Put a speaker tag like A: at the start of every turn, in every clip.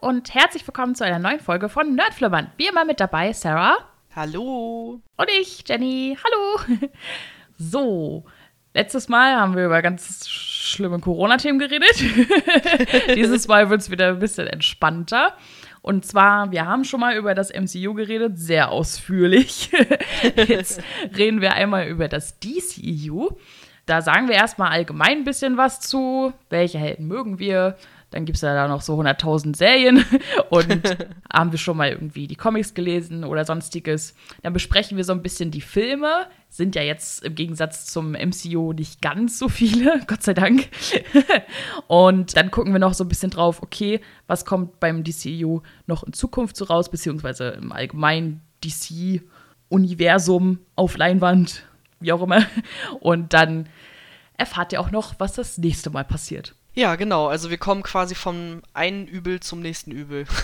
A: und herzlich willkommen zu einer neuen Folge von Nerdflimmern. Wie immer mit dabei Sarah.
B: Hallo.
A: Und ich, Jenny. Hallo. So, letztes Mal haben wir über ganz schlimme Corona-Themen geredet. Dieses Mal wird es wieder ein bisschen entspannter. Und zwar, wir haben schon mal über das MCU geredet, sehr ausführlich. Jetzt reden wir einmal über das DCU. Da sagen wir erstmal allgemein ein bisschen was zu. Welche Helden mögen wir? Dann gibt es ja da noch so 100.000 Serien und haben wir schon mal irgendwie die Comics gelesen oder sonstiges. Dann besprechen wir so ein bisschen die Filme. Sind ja jetzt im Gegensatz zum MCU nicht ganz so viele, Gott sei Dank. und dann gucken wir noch so ein bisschen drauf, okay, was kommt beim DCU noch in Zukunft so raus, beziehungsweise im allgemeinen DC-Universum auf Leinwand, wie auch immer. Und dann erfahrt ihr auch noch, was das nächste Mal passiert.
B: Ja, genau. Also wir kommen quasi vom einen Übel zum nächsten Übel.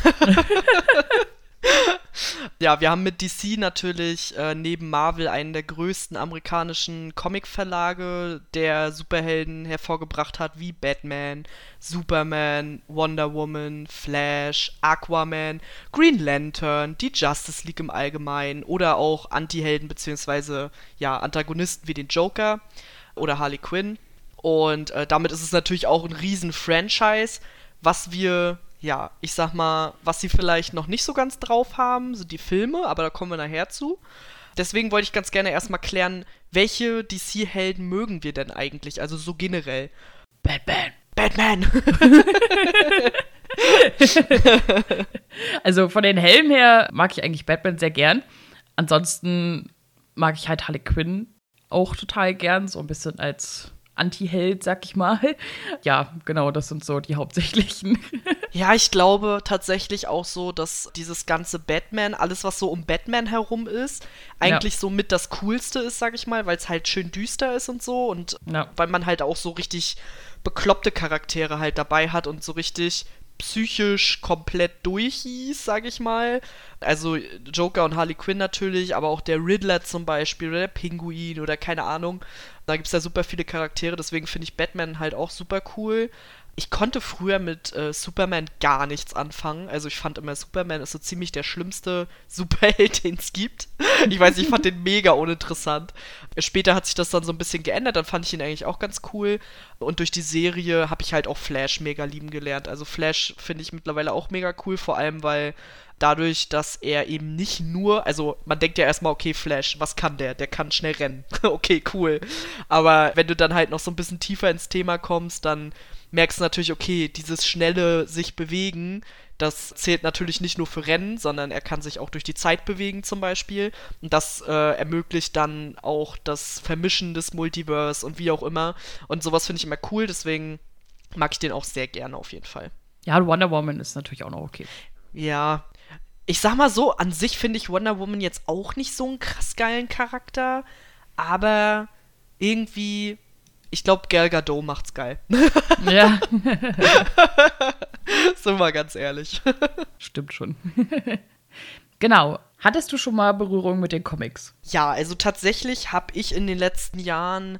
B: ja, wir haben mit DC natürlich äh, neben Marvel einen der größten amerikanischen Comicverlage, der Superhelden hervorgebracht hat, wie Batman, Superman, Wonder Woman, Flash, Aquaman, Green Lantern, die Justice League im Allgemeinen oder auch Anti-Helden bzw. ja, Antagonisten wie den Joker oder Harley Quinn. Und äh, damit ist es natürlich auch ein riesen Franchise, was wir, ja, ich sag mal, was sie vielleicht noch nicht so ganz drauf haben, sind die Filme, aber da kommen wir nachher zu. Deswegen wollte ich ganz gerne erstmal klären, welche DC-Helden mögen wir denn eigentlich? Also so generell.
A: Batman.
B: Batman!
A: also von den Helmen her mag ich eigentlich Batman sehr gern. Ansonsten mag ich halt Harley Quinn auch total gern, so ein bisschen als Anti-Held, sag ich mal. Ja, genau, das sind so die hauptsächlichen.
B: ja, ich glaube tatsächlich auch so, dass dieses ganze Batman, alles was so um Batman herum ist, eigentlich ja. so mit das Coolste ist, sag ich mal, weil es halt schön düster ist und so und ja. weil man halt auch so richtig bekloppte Charaktere halt dabei hat und so richtig psychisch komplett durchhieß, sag ich mal. Also Joker und Harley Quinn natürlich, aber auch der Riddler zum Beispiel oder der Pinguin oder keine Ahnung. Da gibt es ja super viele Charaktere, deswegen finde ich Batman halt auch super cool ich konnte früher mit äh, Superman gar nichts anfangen. Also ich fand immer, Superman ist so ziemlich der schlimmste Superheld, den es gibt. Ich weiß, ich fand den mega uninteressant. Später hat sich das dann so ein bisschen geändert, dann fand ich ihn eigentlich auch ganz cool. Und durch die Serie habe ich halt auch Flash mega lieben gelernt. Also Flash finde ich mittlerweile auch mega cool, vor allem weil dadurch, dass er eben nicht nur, also man denkt ja erstmal, okay, Flash, was kann der? Der kann schnell rennen. okay, cool. Aber wenn du dann halt noch so ein bisschen tiefer ins Thema kommst, dann merkst du natürlich, okay, dieses schnelle sich bewegen, das zählt natürlich nicht nur für Rennen, sondern er kann sich auch durch die Zeit bewegen zum Beispiel. Und das äh, ermöglicht dann auch das Vermischen des Multiverse und wie auch immer. Und sowas finde ich immer cool, deswegen mag ich den auch sehr gerne auf jeden Fall.
A: Ja, Wonder Woman ist natürlich auch noch okay.
B: Ja. Ich sag mal so, an sich finde ich Wonder Woman jetzt auch nicht so einen krass geilen Charakter, aber irgendwie ich glaube, Gal Gadot macht's geil.
A: Ja.
B: Sind wir ganz ehrlich.
A: Stimmt schon. genau. Hattest du schon mal Berührung mit den Comics?
B: Ja, also tatsächlich habe ich in den letzten Jahren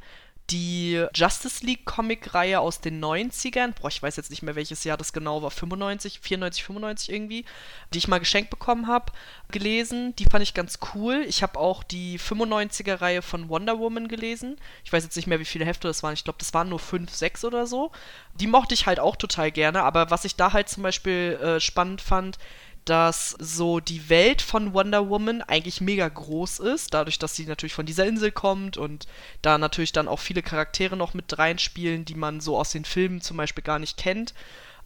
B: die Justice League Comic-Reihe aus den 90ern, boah, ich weiß jetzt nicht mehr welches Jahr das genau war, 95, 94, 95 irgendwie, die ich mal geschenkt bekommen habe, gelesen. Die fand ich ganz cool. Ich habe auch die 95er Reihe von Wonder Woman gelesen. Ich weiß jetzt nicht mehr, wie viele Hefte das waren. Ich glaube, das waren nur 5, 6 oder so. Die mochte ich halt auch total gerne, aber was ich da halt zum Beispiel äh, spannend fand, dass so die Welt von Wonder Woman eigentlich mega groß ist, dadurch, dass sie natürlich von dieser Insel kommt und da natürlich dann auch viele Charaktere noch mit reinspielen, die man so aus den Filmen zum Beispiel gar nicht kennt.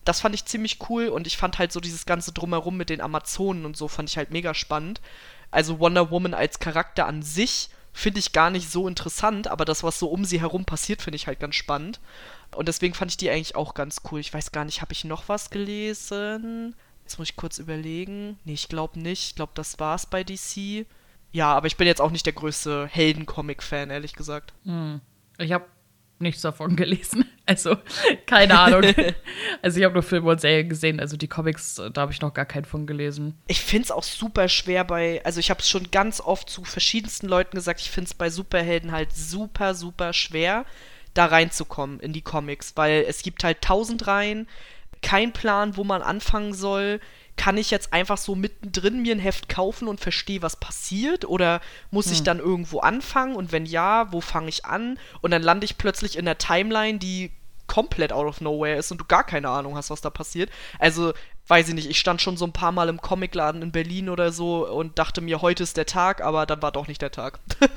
B: Das fand ich ziemlich cool und ich fand halt so dieses ganze Drumherum mit den Amazonen und so fand ich halt mega spannend. Also Wonder Woman als Charakter an sich finde ich gar nicht so interessant, aber das, was so um sie herum passiert, finde ich halt ganz spannend. Und deswegen fand ich die eigentlich auch ganz cool. Ich weiß gar nicht, habe ich noch was gelesen? Jetzt muss ich kurz überlegen. Nee, ich glaube nicht. Ich glaube, das war's bei DC. Ja, aber ich bin jetzt auch nicht der größte Helden-Comic-Fan, ehrlich gesagt.
A: Hm. Ich habe nichts davon gelesen. Also, keine Ahnung. also, ich habe nur Filme und Serien gesehen. Also, die Comics, da habe ich noch gar keinen von gelesen.
B: Ich finde es auch super schwer bei. Also, ich habe es schon ganz oft zu verschiedensten Leuten gesagt. Ich finde es bei Superhelden halt super, super schwer, da reinzukommen in die Comics. Weil es gibt halt tausend Reihen kein Plan, wo man anfangen soll. Kann ich jetzt einfach so mittendrin mir ein Heft kaufen und verstehe, was passiert? Oder muss hm. ich dann irgendwo anfangen? Und wenn ja, wo fange ich an? Und dann lande ich plötzlich in der Timeline, die komplett out of nowhere ist und du gar keine Ahnung hast, was da passiert. Also weiß ich nicht, ich stand schon so ein paar Mal im Comicladen in Berlin oder so und dachte mir, heute ist der Tag, aber dann war doch nicht der Tag.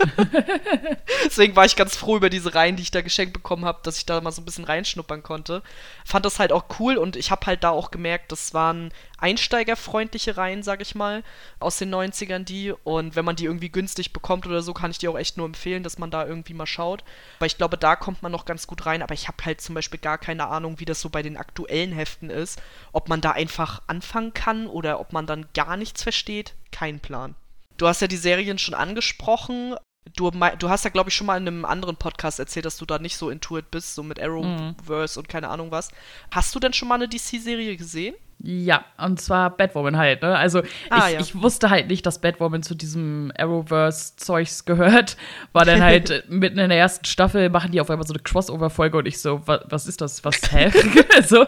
B: Deswegen war ich ganz froh über diese Reihen, die ich da geschenkt bekommen habe, dass ich da mal so ein bisschen reinschnuppern konnte. Fand das halt auch cool und ich habe halt da auch gemerkt, das waren einsteigerfreundliche Reihen, sag ich mal, aus den 90ern die. Und wenn man die irgendwie günstig bekommt oder so, kann ich die auch echt nur empfehlen, dass man da irgendwie mal schaut. Weil ich glaube, da kommt man noch ganz gut rein. Aber ich habe halt zum Beispiel gar keine Ahnung, wie das so bei den aktuellen Heften ist. Ob man da einfach anfangen kann oder ob man dann gar nichts versteht. Kein Plan. Du hast ja die Serien schon angesprochen. Du, du hast ja, glaube ich, schon mal in einem anderen Podcast erzählt, dass du da nicht so intuit bist, so mit Arrowverse mhm. und keine Ahnung was. Hast du denn schon mal eine DC-Serie gesehen?
A: Ja, und zwar Batwoman halt, ne? Also ah, ich, ja. ich, wusste halt nicht, dass Batwoman zu diesem Arrowverse-Zeugs gehört. War dann halt mitten in der ersten Staffel, machen die auf einmal so eine Crossover-Folge und ich so, was, was ist das? Was, hä? so,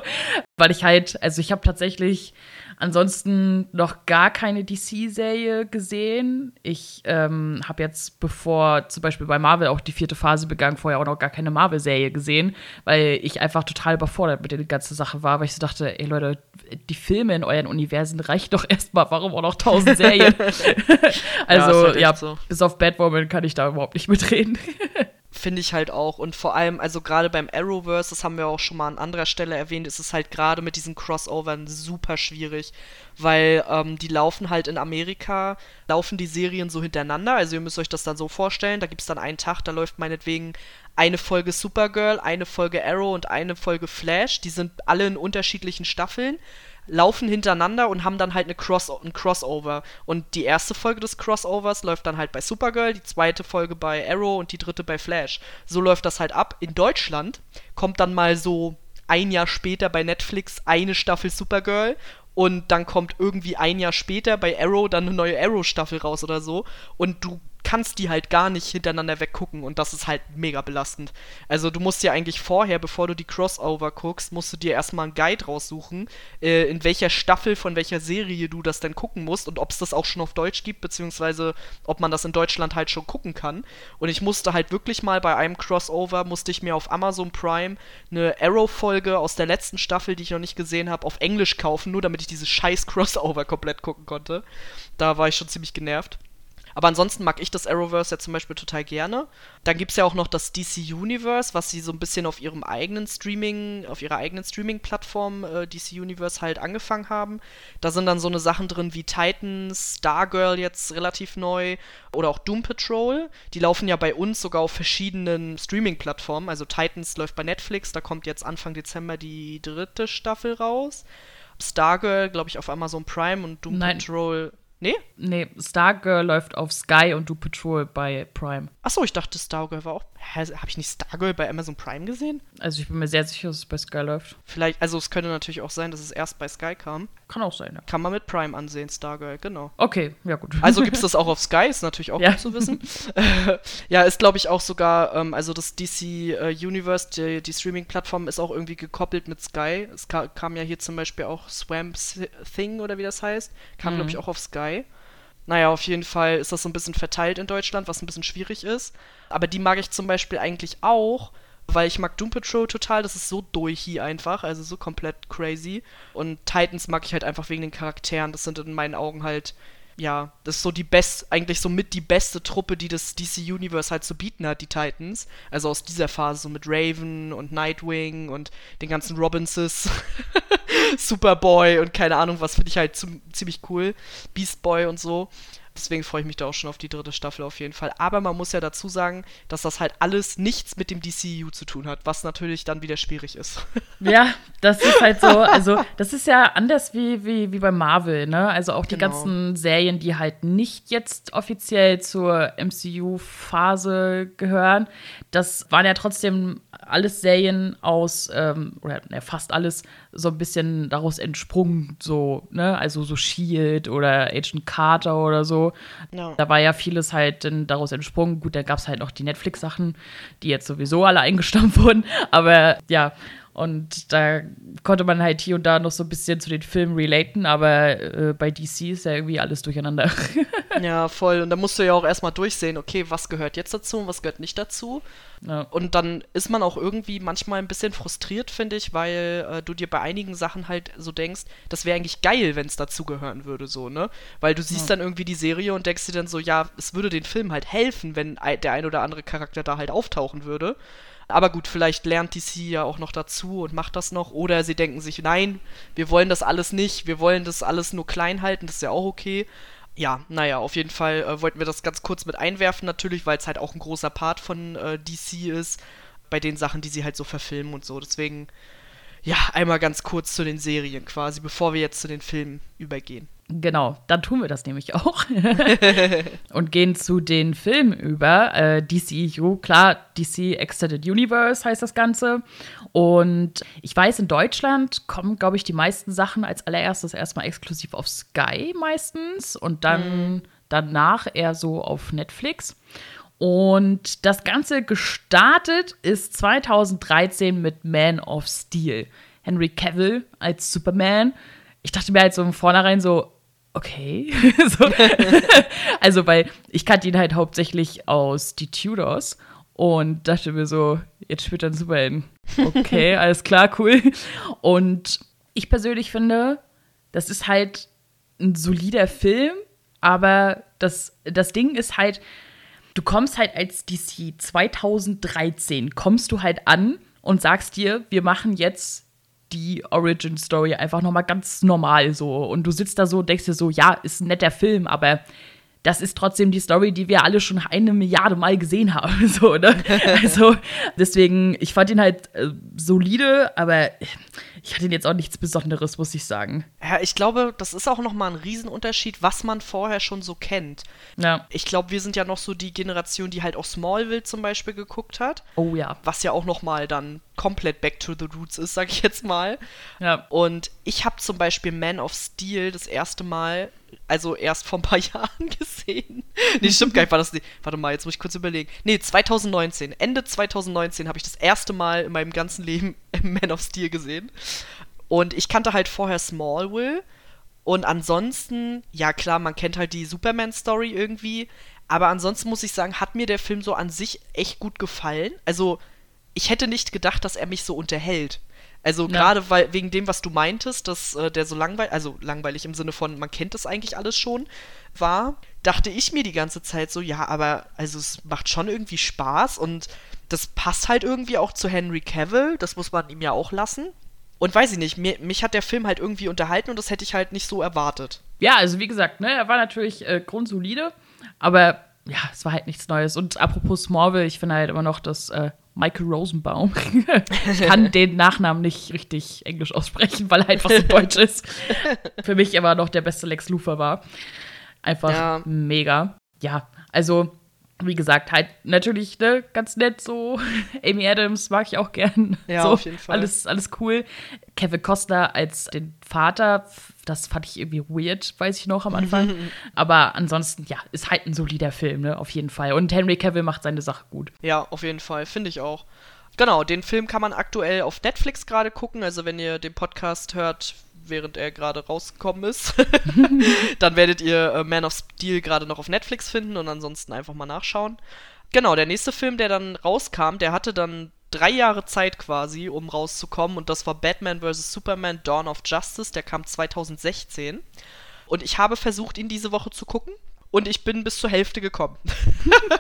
A: weil ich halt, also ich habe tatsächlich Ansonsten noch gar keine DC-Serie gesehen. Ich ähm, habe jetzt, bevor zum Beispiel bei Marvel auch die vierte Phase begann, vorher auch noch gar keine Marvel-Serie gesehen, weil ich einfach total überfordert mit der ganzen Sache war, weil ich so dachte, ey Leute, die Filme in euren Universen reicht doch erstmal, warum auch noch tausend Serien? also, ja, halt ja so. bis auf Batwoman kann ich da überhaupt nicht mitreden.
B: Finde ich halt auch. Und vor allem, also gerade beim Arrowverse, das haben wir auch schon mal an anderer Stelle erwähnt, ist es halt gerade mit diesen Crossovern super schwierig. Weil ähm, die laufen halt in Amerika, laufen die Serien so hintereinander. Also ihr müsst euch das dann so vorstellen. Da gibt es dann einen Tag, da läuft meinetwegen eine Folge Supergirl, eine Folge Arrow und eine Folge Flash. Die sind alle in unterschiedlichen Staffeln laufen hintereinander und haben dann halt eine Cross ein Crossover. Und die erste Folge des Crossovers läuft dann halt bei Supergirl, die zweite Folge bei Arrow und die dritte bei Flash. So läuft das halt ab. In Deutschland kommt dann mal so ein Jahr später bei Netflix eine Staffel Supergirl und dann kommt irgendwie ein Jahr später bei Arrow dann eine neue Arrow-Staffel raus oder so und du kannst die halt gar nicht hintereinander weggucken und das ist halt mega belastend. Also du musst dir eigentlich vorher, bevor du die Crossover guckst, musst du dir erstmal einen Guide raussuchen, äh, in welcher Staffel von welcher Serie du das dann gucken musst und ob es das auch schon auf Deutsch gibt, beziehungsweise ob man das in Deutschland halt schon gucken kann. Und ich musste halt wirklich mal bei einem Crossover, musste ich mir auf Amazon Prime eine Arrow-Folge aus der letzten Staffel, die ich noch nicht gesehen habe, auf Englisch kaufen, nur damit ich diese scheiß Crossover komplett gucken konnte. Da war ich schon ziemlich genervt. Aber ansonsten mag ich das Arrowverse ja zum Beispiel total gerne. Dann gibt es ja auch noch das DC Universe, was sie so ein bisschen auf ihrem eigenen Streaming, auf ihrer eigenen Streaming-Plattform äh, DC Universe halt angefangen haben. Da sind dann so eine Sachen drin wie Titans, Stargirl jetzt relativ neu oder auch Doom Patrol. Die laufen ja bei uns sogar auf verschiedenen Streaming-Plattformen. Also Titans läuft bei Netflix, da kommt jetzt Anfang Dezember die dritte Staffel raus. Stargirl, glaube ich, auf Amazon Prime und Doom Nein. Patrol Nee?
A: Nee, Stargirl läuft auf Sky und Do Patrol bei Prime.
B: Achso, ich dachte, Stargirl war auch. Habe ich nicht Stargirl bei Amazon Prime gesehen?
A: Also ich bin mir sehr sicher, dass es bei Sky läuft.
B: Vielleicht, also es könnte natürlich auch sein, dass es erst bei Sky kam.
A: Kann auch sein, ja.
B: Kann man mit Prime ansehen, Stargirl, genau.
A: Okay, ja gut.
B: Also gibt es das auch auf Sky, ist natürlich auch ja. gut zu wissen. ja, ist glaube ich auch sogar, ähm, also das DC äh, Universe, die, die Streaming-Plattform ist auch irgendwie gekoppelt mit Sky. Es ka kam ja hier zum Beispiel auch Swamp Thing oder wie das heißt. Kam mhm. glaube ich auch auf Sky. Naja, auf jeden Fall ist das so ein bisschen verteilt in Deutschland, was ein bisschen schwierig ist. Aber die mag ich zum Beispiel eigentlich auch, weil ich mag Doom Patrol total, das ist so durch einfach, also so komplett crazy. Und Titans mag ich halt einfach wegen den Charakteren, das sind in meinen Augen halt ja, das ist so die best, eigentlich so mit die beste Truppe, die das DC Universe halt zu bieten hat, die Titans. Also aus dieser Phase, so mit Raven und Nightwing und den ganzen Robinses, Superboy und keine Ahnung was, finde ich halt ziemlich cool. Beast Boy und so. Deswegen freue ich mich da auch schon auf die dritte Staffel auf jeden Fall. Aber man muss ja dazu sagen, dass das halt alles nichts mit dem DCU zu tun hat, was natürlich dann wieder schwierig ist.
A: Ja, das ist halt so. Also, das ist ja anders wie, wie, wie bei Marvel, ne? Also auch die genau. ganzen Serien, die halt nicht jetzt offiziell zur MCU-Phase gehören, das waren ja trotzdem alles Serien aus, ähm, oder ja, fast alles so ein bisschen daraus entsprungen, so, ne? Also so Shield oder Agent Carter oder so. No. Da war ja vieles halt dann daraus entsprungen. Gut, da gab es halt noch die Netflix-Sachen, die jetzt sowieso alle eingestampft wurden. Aber ja, Und da konnte man halt hier und da noch so ein bisschen zu den Filmen relaten, aber äh, bei DC ist ja irgendwie alles durcheinander.
B: ja, voll. Und da musst du ja auch erstmal durchsehen, okay, was gehört jetzt dazu und was gehört nicht dazu. Ja. Und dann ist man auch irgendwie manchmal ein bisschen frustriert, finde ich, weil äh, du dir bei einigen Sachen halt so denkst, das wäre eigentlich geil, wenn es dazugehören würde, so, ne? Weil du siehst ja. dann irgendwie die Serie und denkst dir dann so, ja, es würde den Film halt helfen, wenn der ein oder andere Charakter da halt auftauchen würde. Aber gut, vielleicht lernt DC ja auch noch dazu und macht das noch. Oder sie denken sich, nein, wir wollen das alles nicht, wir wollen das alles nur klein halten, das ist ja auch okay. Ja, naja, auf jeden Fall äh, wollten wir das ganz kurz mit einwerfen, natürlich, weil es halt auch ein großer Part von äh, DC ist, bei den Sachen, die sie halt so verfilmen und so. Deswegen, ja, einmal ganz kurz zu den Serien quasi, bevor wir jetzt zu den Filmen übergehen.
A: Genau, dann tun wir das nämlich auch. und gehen zu den Filmen über. Äh, DCEU, klar, DC Extended Universe heißt das Ganze. Und ich weiß, in Deutschland kommen, glaube ich, die meisten Sachen als allererstes erstmal exklusiv auf Sky meistens und dann mhm. danach eher so auf Netflix. Und das Ganze gestartet ist 2013 mit Man of Steel. Henry Cavill als Superman. Ich dachte mir halt so im Vornherein so, okay. so. also, weil ich kannte ihn halt hauptsächlich aus Die Tudors und dachte mir so, jetzt spielt er einen Superhelden. Okay, alles klar, cool. Und ich persönlich finde, das ist halt ein solider Film, aber das, das Ding ist halt, du kommst halt als DC 2013, kommst du halt an und sagst dir, wir machen jetzt die Origin Story einfach nochmal ganz normal so. Und du sitzt da so und denkst dir so, ja, ist ein netter Film, aber das ist trotzdem die Story, die wir alle schon eine Milliarde Mal gesehen haben. So, ne? Also, deswegen, ich fand ihn halt äh, solide, aber ich hatte jetzt auch nichts Besonderes, muss ich sagen.
B: Ja, ich glaube, das ist auch nochmal ein Riesenunterschied, was man vorher schon so kennt. Ja. Ich glaube, wir sind ja noch so die Generation, die halt auch Smallville zum Beispiel geguckt hat.
A: Oh ja.
B: Was ja auch nochmal dann komplett back to the roots ist, sag ich jetzt mal. Ja. Und ich habe zum Beispiel Man of Steel das erste Mal also erst vor ein paar Jahren gesehen. nee, stimmt gar nicht, war das nicht. Warte mal, jetzt muss ich kurz überlegen. Nee, 2019. Ende 2019 habe ich das erste Mal in meinem ganzen Leben Man of Steel gesehen. Und ich kannte halt vorher Smallville. Und ansonsten, ja klar, man kennt halt die Superman-Story irgendwie. Aber ansonsten muss ich sagen, hat mir der Film so an sich echt gut gefallen. Also, ich hätte nicht gedacht, dass er mich so unterhält. Also ja. gerade weil wegen dem, was du meintest, dass äh, der so langweilig, also langweilig im Sinne von, man kennt das eigentlich alles schon, war, dachte ich mir die ganze Zeit so, ja, aber also es macht schon irgendwie Spaß und das passt halt irgendwie auch zu Henry Cavill, das muss man ihm ja auch lassen. Und weiß ich nicht, mir, mich hat der Film halt irgendwie unterhalten und das hätte ich halt nicht so erwartet.
A: Ja, also wie gesagt, ne, er war natürlich äh, grundsolide, aber ja, es war halt nichts Neues. Und apropos Smallville, ich finde halt immer noch, dass äh, Michael Rosenbaum. ich kann den Nachnamen nicht richtig englisch aussprechen, weil er einfach so deutsch ist. Für mich immer noch der beste Lex Luthor war. Einfach ja. mega. Ja, also wie gesagt, halt natürlich ne, ganz nett so. Amy Adams mag ich auch gern.
B: Ja,
A: so,
B: auf jeden Fall.
A: Alles, alles cool. Kevin Costner als den Vater, das fand ich irgendwie weird, weiß ich noch am Anfang. Aber ansonsten, ja, ist halt ein solider Film, ne, auf jeden Fall. Und Henry Cavill macht seine Sache gut.
B: Ja, auf jeden Fall, finde ich auch. Genau, den Film kann man aktuell auf Netflix gerade gucken. Also wenn ihr den Podcast hört, während er gerade rausgekommen ist. dann werdet ihr äh, Man of Steel gerade noch auf Netflix finden und ansonsten einfach mal nachschauen. Genau, der nächste Film, der dann rauskam, der hatte dann drei Jahre Zeit quasi, um rauszukommen und das war Batman vs. Superman Dawn of Justice, der kam 2016. Und ich habe versucht, ihn diese Woche zu gucken und ich bin bis zur Hälfte gekommen.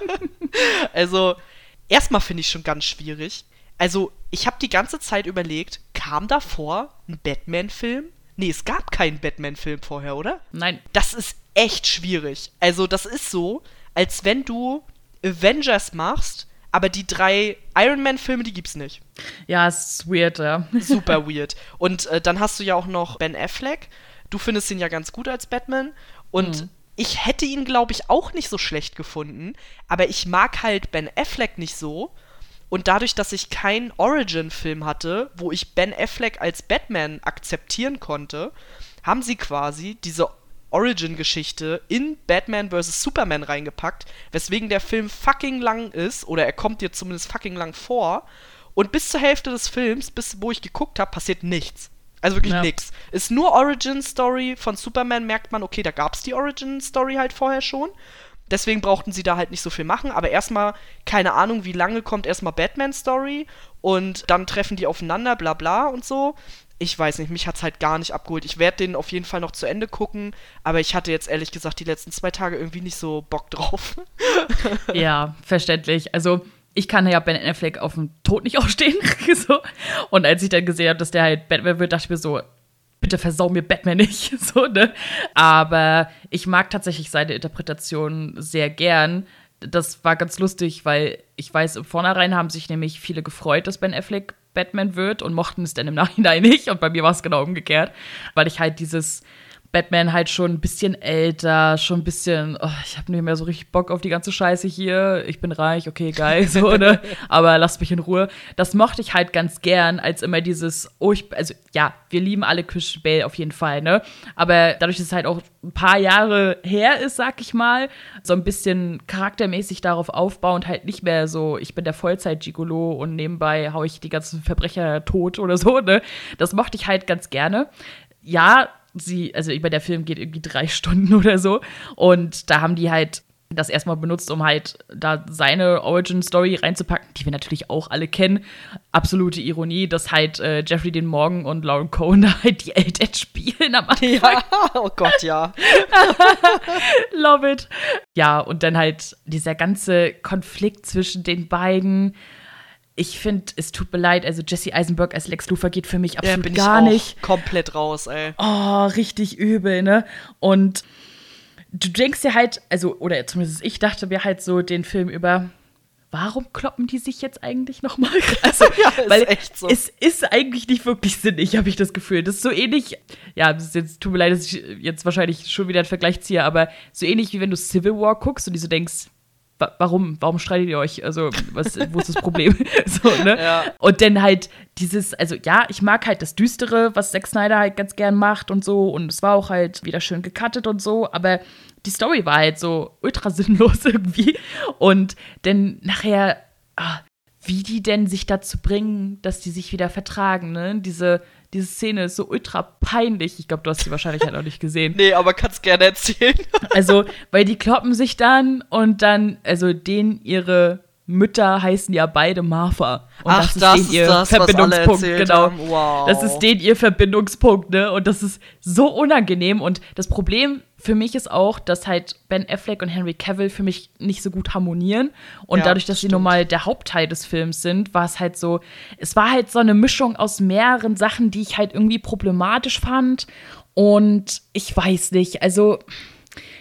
B: also, erstmal finde ich schon ganz schwierig. Also, ich habe die ganze Zeit überlegt, kam davor ein Batman-Film? Nee, es gab keinen Batman-Film vorher, oder?
A: Nein.
B: Das ist echt schwierig. Also, das ist so, als wenn du Avengers machst, aber die drei Iron Man-Filme, die gibt's nicht.
A: Ja, ist weird, ja.
B: Super weird. Und äh, dann hast du ja auch noch Ben Affleck. Du findest ihn ja ganz gut als Batman. Und mhm. ich hätte ihn, glaube ich, auch nicht so schlecht gefunden. Aber ich mag halt Ben Affleck nicht so. Und dadurch, dass ich keinen Origin-Film hatte, wo ich Ben Affleck als Batman akzeptieren konnte, haben sie quasi diese Origin-Geschichte in Batman vs. Superman reingepackt, weswegen der Film fucking lang ist, oder er kommt dir zumindest fucking lang vor. Und bis zur Hälfte des Films, bis wo ich geguckt habe, passiert nichts. Also wirklich ja. nichts. Ist nur Origin Story von Superman, merkt man, okay, da gab es die Origin Story halt vorher schon. Deswegen brauchten sie da halt nicht so viel machen. Aber erstmal, keine Ahnung, wie lange kommt erstmal Batman Story und dann treffen die aufeinander, bla bla und so. Ich weiß nicht, mich hat es halt gar nicht abgeholt. Ich werde den auf jeden Fall noch zu Ende gucken, aber ich hatte jetzt ehrlich gesagt die letzten zwei Tage irgendwie nicht so Bock drauf.
A: ja, verständlich. Also ich kann ja Ben Affleck auf dem Tod nicht aufstehen. so. Und als ich dann gesehen habe, dass der halt Batman wird, dachte ich mir so, bitte versau mir Batman nicht. so, ne? Aber ich mag tatsächlich seine Interpretation sehr gern. Das war ganz lustig, weil ich weiß, im Vornherein haben sich nämlich viele gefreut, dass Ben Affleck Batman wird und mochten es dann im Nachhinein nicht. Und bei mir war es genau umgekehrt, weil ich halt dieses Batman halt schon ein bisschen älter, schon ein bisschen, oh, ich habe nicht mehr so richtig Bock auf die ganze Scheiße hier. Ich bin reich, okay, geil, so, ne? Aber lasst mich in Ruhe. Das mochte ich halt ganz gern, als immer dieses, oh, ich, also ja, wir lieben alle Christian Bale auf jeden Fall, ne? Aber dadurch, dass es halt auch ein paar Jahre her ist, sag ich mal, so ein bisschen charaktermäßig darauf aufbauend, halt nicht mehr so, ich bin der Vollzeit-Gigolo und nebenbei hau ich die ganzen Verbrecher tot oder so, ne? Das mochte ich halt ganz gerne. Ja, sie, also über der Film geht irgendwie drei Stunden oder so. Und da haben die halt das erstmal benutzt, um halt da seine Origin-Story reinzupacken, die wir natürlich auch alle kennen. Absolute Ironie, dass halt äh, Jeffrey den Morgan und Lauren Cohen da halt die Eltern spielen am Anfang.
B: Ja, oh Gott, ja.
A: Love it. Ja, und dann halt dieser ganze Konflikt zwischen den beiden ich finde, es tut mir leid, also Jesse Eisenberg als Lex Luthor geht für mich absolut ja, bin gar nicht.
B: Komplett raus, ey.
A: Oh, richtig übel, ne? Und du denkst dir halt, also, oder zumindest ich dachte mir halt so den Film über, warum kloppen die sich jetzt eigentlich nochmal? Also, ja, ist weil echt so. es ist eigentlich nicht wirklich sinnig, habe ich das Gefühl. Das ist so ähnlich, ja, jetzt, tut mir leid, dass ich jetzt wahrscheinlich schon wieder einen Vergleich ziehe, aber so ähnlich wie wenn du Civil War guckst und die so denkst, warum, warum streitet ihr euch? Also, was, wo ist das Problem? so, ne? Ja. Und dann halt dieses, also ja, ich mag halt das Düstere, was Zack Snyder halt ganz gern macht und so. Und es war auch halt wieder schön gecuttet und so, aber die Story war halt so ultra sinnlos irgendwie. Und dann nachher, ah, wie die denn sich dazu bringen, dass die sich wieder vertragen, ne? Diese diese Szene ist so ultra peinlich. Ich glaube, du hast sie wahrscheinlich halt auch nicht gesehen.
B: Nee, aber kannst gerne erzählen.
A: also, weil die kloppen sich dann und dann, also denen ihre Mütter heißen ja beide Martha. Und
B: Ach, das ist das ihr das, Verbindungspunkt, genau. Wow.
A: Das ist den ihr Verbindungspunkt, ne? Und das ist so unangenehm. Und das Problem für mich ist auch, dass halt Ben Affleck und Henry Cavill für mich nicht so gut harmonieren. Und ja, dadurch, dass sie nun mal der Hauptteil des Films sind, war es halt so, es war halt so eine Mischung aus mehreren Sachen, die ich halt irgendwie problematisch fand. Und ich weiß nicht, also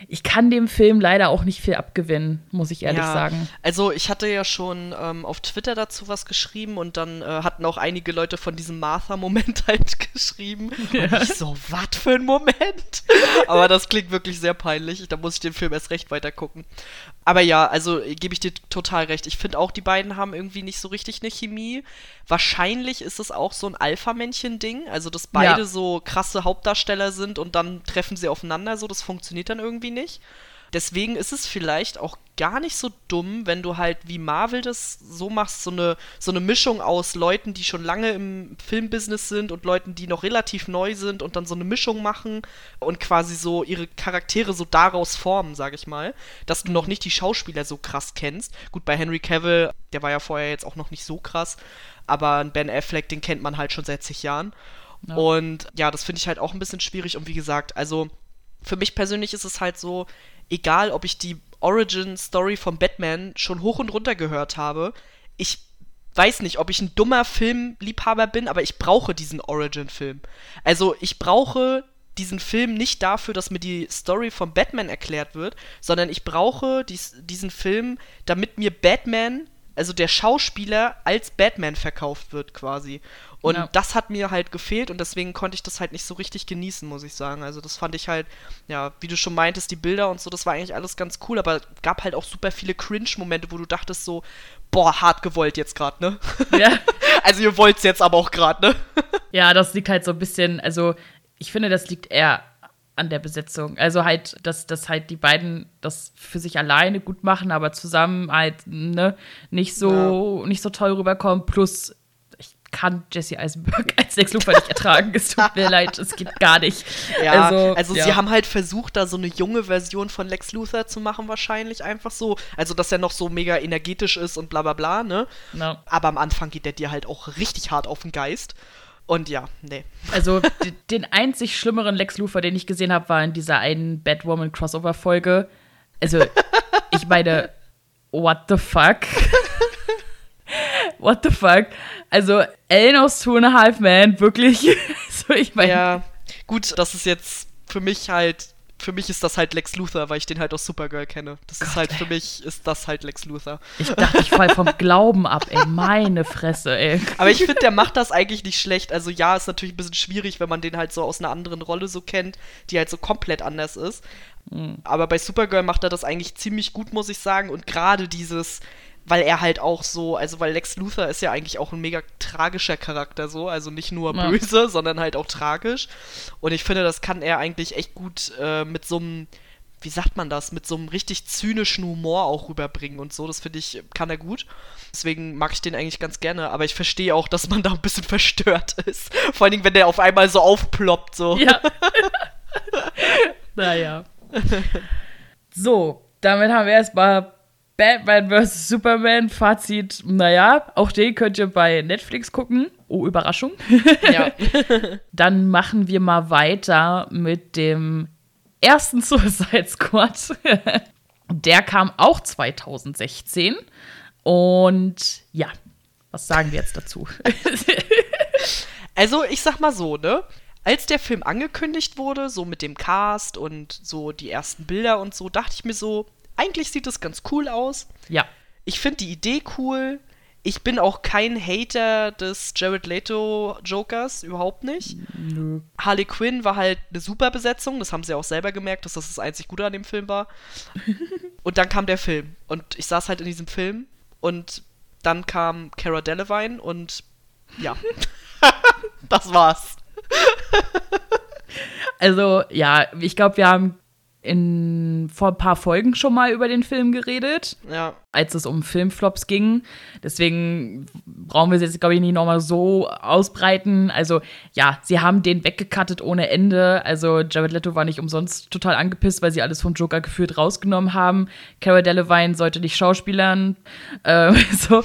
A: ich kann dem Film leider auch nicht viel abgewinnen, muss ich ehrlich ja, sagen.
B: Also ich hatte ja schon ähm, auf Twitter dazu was geschrieben und dann äh, hatten auch einige Leute von diesem Martha-Moment halt geschrieben. Ja. Und ich so, was für ein Moment? Aber das klingt wirklich sehr peinlich. Da muss ich den Film erst recht weiter gucken. Aber ja, also gebe ich dir total recht. Ich finde auch, die beiden haben irgendwie nicht so richtig eine Chemie. Wahrscheinlich ist es auch so ein Alpha-Männchen-Ding. Also, dass beide ja. so krasse Hauptdarsteller sind und dann treffen sie aufeinander. So, das funktioniert dann irgendwie nicht. Deswegen ist es vielleicht auch gar nicht so dumm, wenn du halt wie Marvel das so machst, so eine, so eine Mischung aus Leuten, die schon lange im Filmbusiness sind und Leuten, die noch relativ neu sind und dann so eine Mischung machen und quasi so ihre Charaktere so daraus formen, sag ich mal, dass du noch nicht die Schauspieler so krass kennst. Gut, bei Henry Cavill, der war ja vorher jetzt auch noch nicht so krass, aber Ben Affleck, den kennt man halt schon seit zig Jahren. Ja. Und ja, das finde ich halt auch ein bisschen schwierig und wie gesagt, also für mich persönlich ist es halt so, egal ob ich die Origin-Story von Batman schon hoch und runter gehört habe, ich weiß nicht, ob ich ein dummer Filmliebhaber bin, aber ich brauche diesen Origin-Film. Also ich brauche diesen Film nicht dafür, dass mir die Story von Batman erklärt wird, sondern ich brauche dies, diesen Film, damit mir Batman, also der Schauspieler, als Batman verkauft wird quasi. Und ja. das hat mir halt gefehlt und deswegen konnte ich das halt nicht so richtig genießen, muss ich sagen. Also das fand ich halt, ja, wie du schon meintest, die Bilder und so, das war eigentlich alles ganz cool, aber gab halt auch super viele Cringe-Momente, wo du dachtest so, boah, hart gewollt jetzt gerade, ne? Ja. also ihr wollt's jetzt aber auch gerade, ne?
A: ja, das liegt halt so ein bisschen, also ich finde, das liegt eher an der Besetzung. Also halt, dass, dass halt die beiden das für sich alleine gut machen, aber zusammen halt, ne, nicht so, ja. nicht so toll rüberkommen. Plus kann Jesse Eisenberg als Lex Luthor nicht ertragen. Es tut mir leid, es geht gar nicht.
B: Ja, also, also ja. sie haben halt versucht, da so eine junge Version von Lex Luthor zu machen, wahrscheinlich einfach so. Also, dass er noch so mega energetisch ist und bla bla bla, ne? No. Aber am Anfang geht der dir halt auch richtig hart auf den Geist. Und ja, nee.
A: Also den einzig schlimmeren Lex Luthor, den ich gesehen habe, war in dieser einen Batwoman Crossover Folge. Also ich meine, what the fuck? what the fuck? Also Ellen aus Two and a Half Man, wirklich. so,
B: ich meine. Ja, gut, das ist jetzt für mich halt für mich ist das halt Lex Luthor, weil ich den halt aus Supergirl kenne. Das Gott, ist halt, ey. für mich ist das halt Lex Luthor.
A: Ich dachte, ich fall vom Glauben ab, ey. Meine Fresse, ey.
B: Aber ich finde, der macht das eigentlich nicht schlecht. Also ja, ist natürlich ein bisschen schwierig, wenn man den halt so aus einer anderen Rolle so kennt, die halt so komplett anders ist. Mhm. Aber bei Supergirl macht er das eigentlich ziemlich gut, muss ich sagen. Und gerade dieses, weil er halt auch so, also weil Lex Luthor ist ja eigentlich auch ein mega tragischer Charakter so, also nicht nur ja. böse, sondern halt auch tragisch. Und ich finde, das kann er eigentlich echt gut äh, mit so einem, wie sagt man das, mit so einem richtig zynischen Humor auch rüberbringen und so. Das finde ich, kann er gut. Deswegen mag ich den eigentlich ganz gerne, aber ich verstehe auch, dass man da ein bisschen verstört ist. Vor allen Dingen, wenn der auf einmal so aufploppt, so. Ja.
A: naja. So, damit haben wir erstmal Batman vs. Superman, Fazit, naja, auch den könnt ihr bei Netflix gucken. Oh, Überraschung. Ja. Dann machen wir mal weiter mit dem ersten Suicide Squad. Der kam auch 2016. Und ja, was sagen wir jetzt dazu?
B: also, ich sag mal so, ne? Als der Film angekündigt wurde, so mit dem Cast und so die ersten Bilder und so, dachte ich mir so, eigentlich sieht es ganz cool aus.
A: Ja.
B: Ich finde die Idee cool. Ich bin auch kein Hater des Jared Leto Jokers, überhaupt nicht. Nö. Harley Quinn war halt eine super Besetzung, das haben sie auch selber gemerkt, dass das das einzig Gute an dem Film war. und dann kam der Film und ich saß halt in diesem Film und dann kam Cara Delevingne und ja, das war's.
A: also ja, ich glaube, wir haben in vor ein paar Folgen schon mal über den Film geredet,
B: ja.
A: Als es um Filmflops ging. Deswegen brauchen wir es jetzt, glaube ich, nicht nochmal so ausbreiten. Also, ja, sie haben den weggekattet ohne Ende. Also, Jared Leto war nicht umsonst total angepisst, weil sie alles vom Joker geführt rausgenommen haben. Cara Delevingne sollte nicht schauspielern. Äh, so.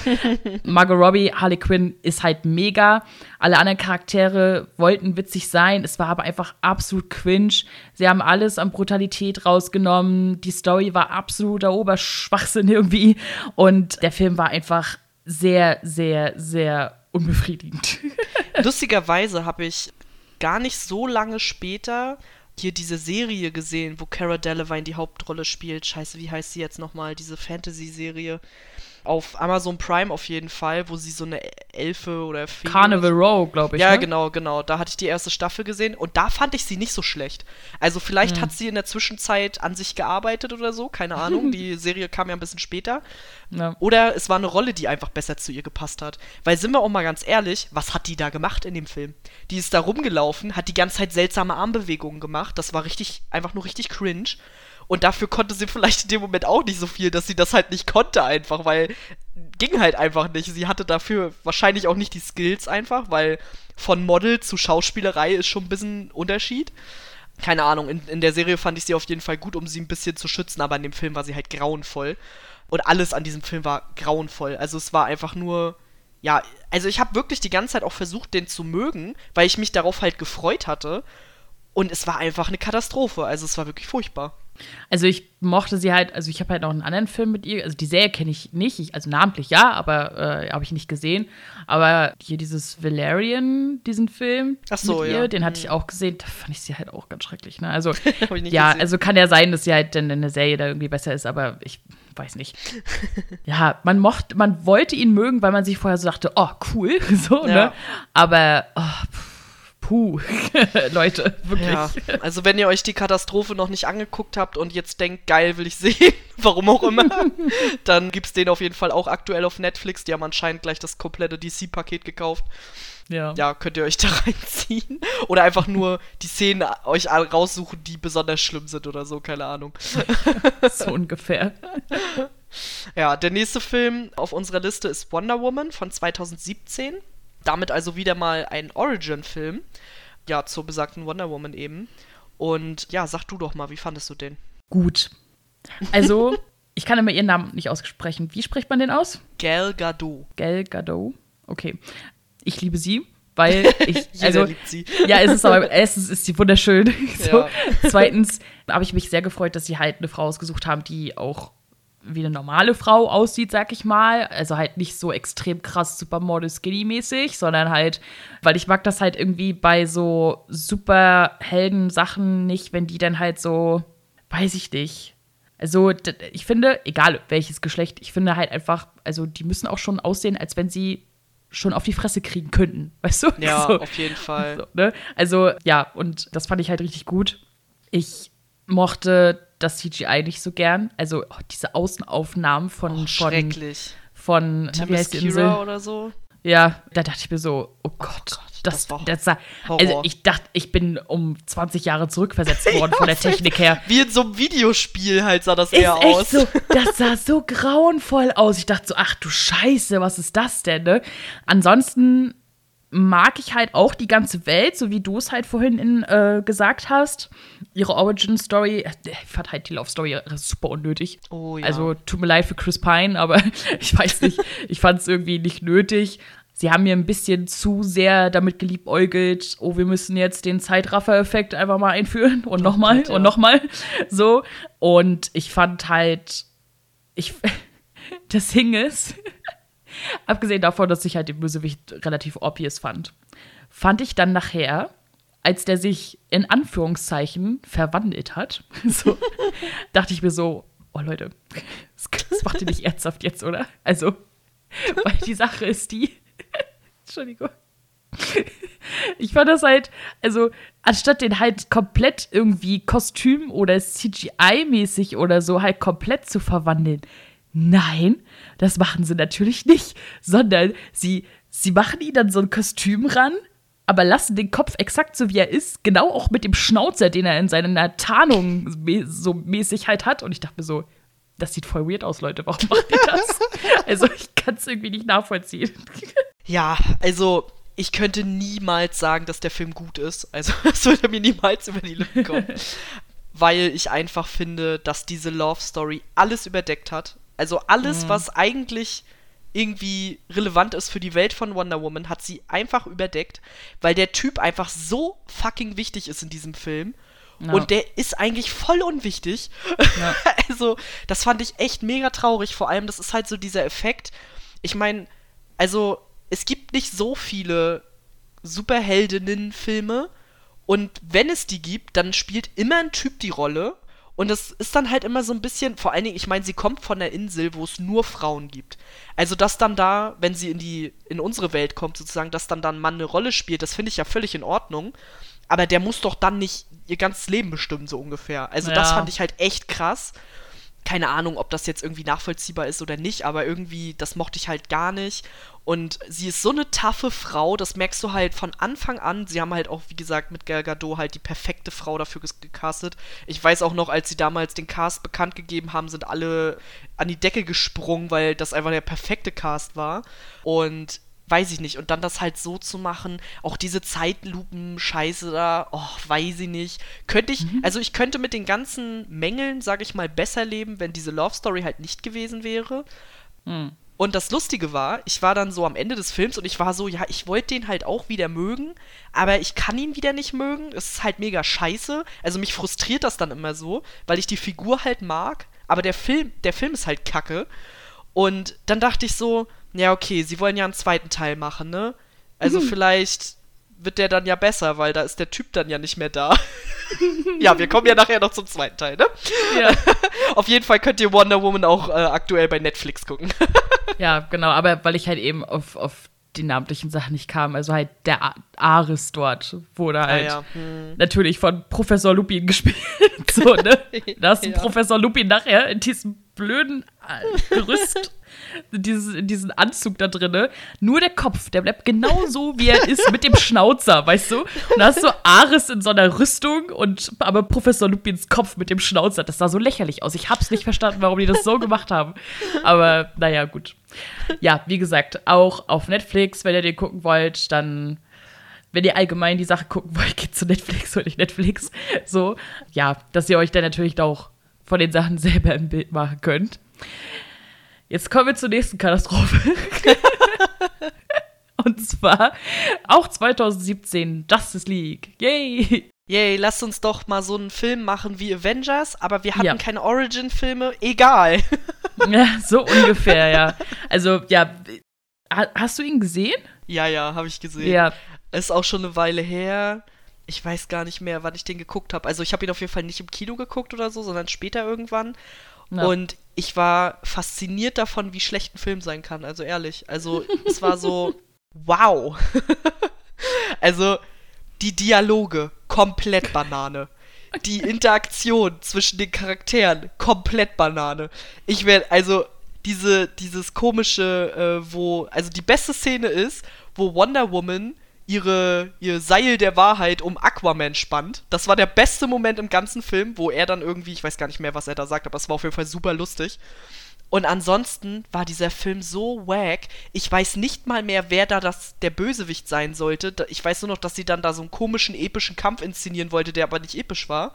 A: Margot Robbie, Harley Quinn ist halt mega. Alle anderen Charaktere wollten witzig sein. Es war aber einfach absolut cringe. Sie haben alles an Brutalität rausgenommen. Die Story war absoluter Oberschwachsinn irgendwie. Und der Film war einfach sehr, sehr, sehr unbefriedigend.
B: Lustigerweise habe ich gar nicht so lange später hier diese Serie gesehen, wo Cara Delevingne die Hauptrolle spielt. Scheiße, wie heißt sie jetzt nochmal? Diese Fantasy-Serie auf Amazon Prime auf jeden Fall, wo sie so eine Elfe oder
A: Fee Carnival Row, glaube ich.
B: Ja,
A: ne?
B: genau, genau. Da hatte ich die erste Staffel gesehen und da fand ich sie nicht so schlecht. Also vielleicht hm. hat sie in der Zwischenzeit an sich gearbeitet oder so, keine Ahnung. die Serie kam ja ein bisschen später. Ja. Oder es war eine Rolle, die einfach besser zu ihr gepasst hat. Weil sind wir auch mal ganz ehrlich, was hat die da gemacht in dem Film? Die ist da rumgelaufen, hat die ganze Zeit seltsame Armbewegungen gemacht. Das war richtig, einfach nur richtig cringe. Und dafür konnte sie vielleicht in dem Moment auch nicht so viel, dass sie das halt nicht konnte einfach, weil ging halt einfach nicht. Sie hatte dafür wahrscheinlich auch nicht die Skills einfach, weil von Model zu Schauspielerei ist schon ein bisschen Unterschied. Keine Ahnung, in, in der Serie fand ich sie auf jeden Fall gut, um sie ein bisschen zu schützen, aber in dem Film war sie halt grauenvoll. Und alles an diesem Film war grauenvoll. Also es war einfach nur ja, also ich habe wirklich die ganze Zeit auch versucht, den zu mögen, weil ich mich darauf halt gefreut hatte. Und es war einfach eine Katastrophe. Also es war wirklich furchtbar.
A: Also ich mochte sie halt, also ich habe halt noch einen anderen Film mit ihr, also die Serie kenne ich nicht, ich, also namentlich ja, aber äh, habe ich nicht gesehen. Aber hier dieses Valerian, diesen Film
B: so,
A: mit
B: ja.
A: ihr, den hatte ich mhm. auch gesehen, da fand ich sie halt auch ganz schrecklich. Ne? Also ja, gesehen. also kann ja sein, dass sie halt dann in der Serie da irgendwie besser ist, aber ich weiß nicht. ja, man mochte, man wollte ihn mögen, weil man sich vorher so dachte, oh cool, so, ne? ja. ne? Aber oh, pff puh, Leute, wirklich. Ja,
B: also wenn ihr euch die Katastrophe noch nicht angeguckt habt und jetzt denkt, geil, will ich sehen, warum auch immer, dann gibt es den auf jeden Fall auch aktuell auf Netflix. Die haben anscheinend gleich das komplette DC-Paket gekauft. Ja. ja, könnt ihr euch da reinziehen. Oder einfach nur die Szenen euch raussuchen, die besonders schlimm sind oder so, keine Ahnung.
A: so ungefähr.
B: Ja, der nächste Film auf unserer Liste ist Wonder Woman von 2017. Damit also wieder mal ein Origin-Film. Ja, zur besagten Wonder Woman eben. Und ja, sag du doch mal, wie fandest du den?
A: Gut. Also, ich kann immer ihren Namen nicht aussprechen. Wie spricht man den aus?
B: Gal Gadot.
A: Gal Gadot. Okay. Ich liebe sie, weil ich. also, liebt sie. Ja, es ist aber erstens ist sie wunderschön. so. ja. Zweitens habe ich mich sehr gefreut, dass sie halt eine Frau ausgesucht haben, die auch wie eine normale Frau aussieht, sag ich mal. Also halt nicht so extrem krass Supermodel skinny mäßig, sondern halt, weil ich mag das halt irgendwie bei so Superhelden Sachen nicht, wenn die dann halt so, weiß ich nicht. Also ich finde, egal welches Geschlecht, ich finde halt einfach, also die müssen auch schon aussehen, als wenn sie schon auf die Fresse kriegen könnten, weißt du?
B: Ja, so. auf jeden Fall.
A: So, ne? Also ja, und das fand ich halt richtig gut. Ich mochte das CGI nicht so gern. Also oh, diese Außenaufnahmen von.
B: Oh, schrecklich.
A: Von,
B: von wie heißt die Insel? oder so.
A: Ja, da dachte ich mir so, oh Gott, oh Gott das, das, das sah, also ich dachte, ich bin um 20 Jahre zurückversetzt worden ja, von der Technik her.
B: Wie in so einem Videospiel halt sah das ist eher aus.
A: So, das sah so grauenvoll aus. Ich dachte so, ach du Scheiße, was ist das denn, ne? Ansonsten mag ich halt auch die ganze Welt, so wie du es halt vorhin in, äh, gesagt hast. Ihre Origin-Story, äh, ich fand halt die Love-Story super unnötig.
B: Oh, ja.
A: Also tut mir leid für Chris Pine, aber ich weiß nicht, ich fand es irgendwie nicht nötig. Sie haben mir ein bisschen zu sehr damit geliebäugelt, oh, wir müssen jetzt den Zeitraffer-Effekt einfach mal einführen und nochmal ja. und nochmal. So. Und ich fand halt, ich, das Ding ist, Abgesehen davon, dass ich halt den Bösewicht relativ obvious fand, fand ich dann nachher, als der sich in Anführungszeichen verwandelt hat, so, dachte ich mir so, oh Leute, das macht ihr nicht ernsthaft jetzt, oder? Also, weil die Sache ist die, Entschuldigung. Ich fand das halt, also, anstatt den halt komplett irgendwie Kostüm- oder CGI-mäßig oder so halt komplett zu verwandeln, Nein, das machen sie natürlich nicht, sondern sie, sie machen ihn dann so ein Kostüm ran, aber lassen den Kopf exakt so wie er ist, genau auch mit dem Schnauzer, den er in seiner Tarnung so mäßig halt hat. Und ich dachte mir so, das sieht voll weird aus, Leute. Warum macht ihr das? also ich kann es irgendwie nicht nachvollziehen.
B: Ja, also ich könnte niemals sagen, dass der Film gut ist. Also das würde mir niemals über die Lippen kommen. weil ich einfach finde, dass diese Love Story alles überdeckt hat. Also alles, mhm. was eigentlich irgendwie relevant ist für die Welt von Wonder Woman, hat sie einfach überdeckt, weil der Typ einfach so fucking wichtig ist in diesem Film. Ja. Und der ist eigentlich voll unwichtig. Ja. also, das fand ich echt mega traurig. Vor allem, das ist halt so dieser Effekt. Ich meine, also, es gibt nicht so viele Superheldinnen-Filme. Und wenn es die gibt, dann spielt immer ein Typ die Rolle. Und das ist dann halt immer so ein bisschen, vor allen Dingen, ich meine, sie kommt von der Insel, wo es nur Frauen gibt. Also, dass dann da, wenn sie in die, in unsere Welt kommt, sozusagen, dass dann da ein Mann eine Rolle spielt, das finde ich ja völlig in Ordnung. Aber der muss doch dann nicht ihr ganzes Leben bestimmen, so ungefähr. Also, ja. das fand ich halt echt krass keine Ahnung, ob das jetzt irgendwie nachvollziehbar ist oder nicht, aber irgendwie, das mochte ich halt gar nicht. Und sie ist so eine taffe Frau, das merkst du halt von Anfang an. Sie haben halt auch, wie gesagt, mit Gal Gadot halt die perfekte Frau dafür gecastet. Ich weiß auch noch, als sie damals den Cast bekannt gegeben haben, sind alle an die Decke gesprungen, weil das einfach der perfekte Cast war. Und weiß ich nicht. Und dann das halt so zu machen, auch diese Zeitlupen-Scheiße da, oh, weiß ich nicht. Könnte ich, mhm. also ich könnte mit den ganzen Mängeln, sag ich mal, besser leben, wenn diese Love Story halt nicht gewesen wäre. Mhm. Und das Lustige war, ich war dann so am Ende des Films und ich war so, ja, ich wollte den halt auch wieder mögen, aber ich kann ihn wieder nicht mögen. Es ist halt mega scheiße. Also mich frustriert das dann immer so, weil ich die Figur halt mag, aber der Film, der Film ist halt kacke. Und dann dachte ich so, ja, okay, sie wollen ja einen zweiten Teil machen, ne? Also mhm. vielleicht wird der dann ja besser, weil da ist der Typ dann ja nicht mehr da. ja, wir kommen ja nachher noch zum zweiten Teil, ne? Ja. Auf jeden Fall könnt ihr Wonder Woman auch äh, aktuell bei Netflix gucken.
A: ja, genau, aber weil ich halt eben auf, auf die namentlichen Sachen nicht kam. Also halt der Ares dort wurde ah, halt ah, ja. hm. natürlich von Professor Lupin gespielt. so, ne? Da ist ja. Professor Lupin nachher in diesem blöden Gerüst dieses, diesen Anzug da drinne. Nur der Kopf, der bleibt genau so, wie er ist, mit dem Schnauzer, weißt du? Und da hast du Ares in so einer Rüstung und aber Professor Lupins Kopf mit dem Schnauzer. Das sah so lächerlich aus. Ich hab's nicht verstanden, warum die das so gemacht haben. Aber naja, gut. Ja, wie gesagt, auch auf Netflix, wenn ihr den gucken wollt, dann wenn ihr allgemein die Sache gucken wollt, geht zu Netflix oder nicht Netflix. So, ja, dass ihr euch dann natürlich auch von den Sachen selber im Bild machen könnt. Jetzt kommen wir zur nächsten Katastrophe. Und zwar auch 2017 Justice League. Yay!
B: Yay, lasst uns doch mal so einen Film machen wie Avengers, aber wir hatten ja. keine Origin-Filme. Egal.
A: ja, so ungefähr, ja. Also, ja. Hast du ihn gesehen?
B: Ja, ja, habe ich gesehen. Ja, ist auch schon eine Weile her. Ich weiß gar nicht mehr, wann ich den geguckt habe. Also ich habe ihn auf jeden Fall nicht im Kino geguckt oder so, sondern später irgendwann. Ja. Und ich war fasziniert davon, wie schlecht ein Film sein kann. Also ehrlich. Also es war so, wow. also die Dialoge, komplett Banane. Die Interaktion zwischen den Charakteren, komplett Banane. Ich werde, also diese, dieses komische, äh, wo, also die beste Szene ist, wo Wonder Woman ihre, ihr Seil der Wahrheit um Aquaman spannt. Das war der beste Moment im ganzen Film, wo er dann irgendwie, ich weiß gar nicht mehr, was er da sagt, aber es war auf jeden Fall super lustig. Und ansonsten war dieser Film so wack. Ich weiß nicht mal mehr, wer da das, der Bösewicht sein sollte. Ich weiß nur noch, dass sie dann da so einen komischen, epischen Kampf inszenieren wollte, der aber nicht episch war.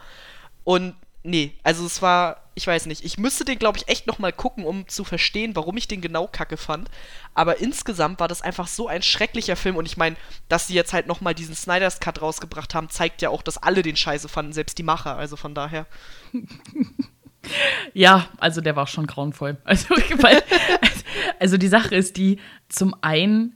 B: Und nee, also es war, ich weiß nicht, ich müsste den, glaube ich, echt nochmal gucken, um zu verstehen, warum ich den genau kacke fand. Aber insgesamt war das einfach so ein schrecklicher Film und ich meine, dass sie jetzt halt nochmal diesen Snyder's Cut rausgebracht haben, zeigt ja auch, dass alle den Scheiße fanden, selbst die Macher, also von daher.
A: Ja, also der war schon grauenvoll. Also, weil, also die Sache ist die, zum einen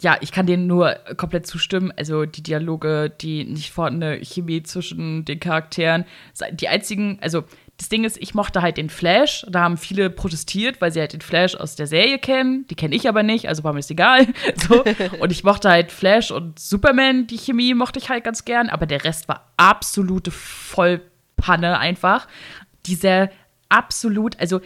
A: ja, ich kann denen nur komplett zustimmen. Also die Dialoge, die nicht vorhandene Chemie zwischen den Charakteren. Die einzigen, also das Ding ist, ich mochte halt den Flash. Da haben viele protestiert, weil sie halt den Flash aus der Serie kennen. Die kenne ich aber nicht, also war mir das egal. So. Und ich mochte halt Flash und Superman, die Chemie mochte ich halt ganz gern. Aber der Rest war absolute Vollpanne einfach. Dieser absolut, also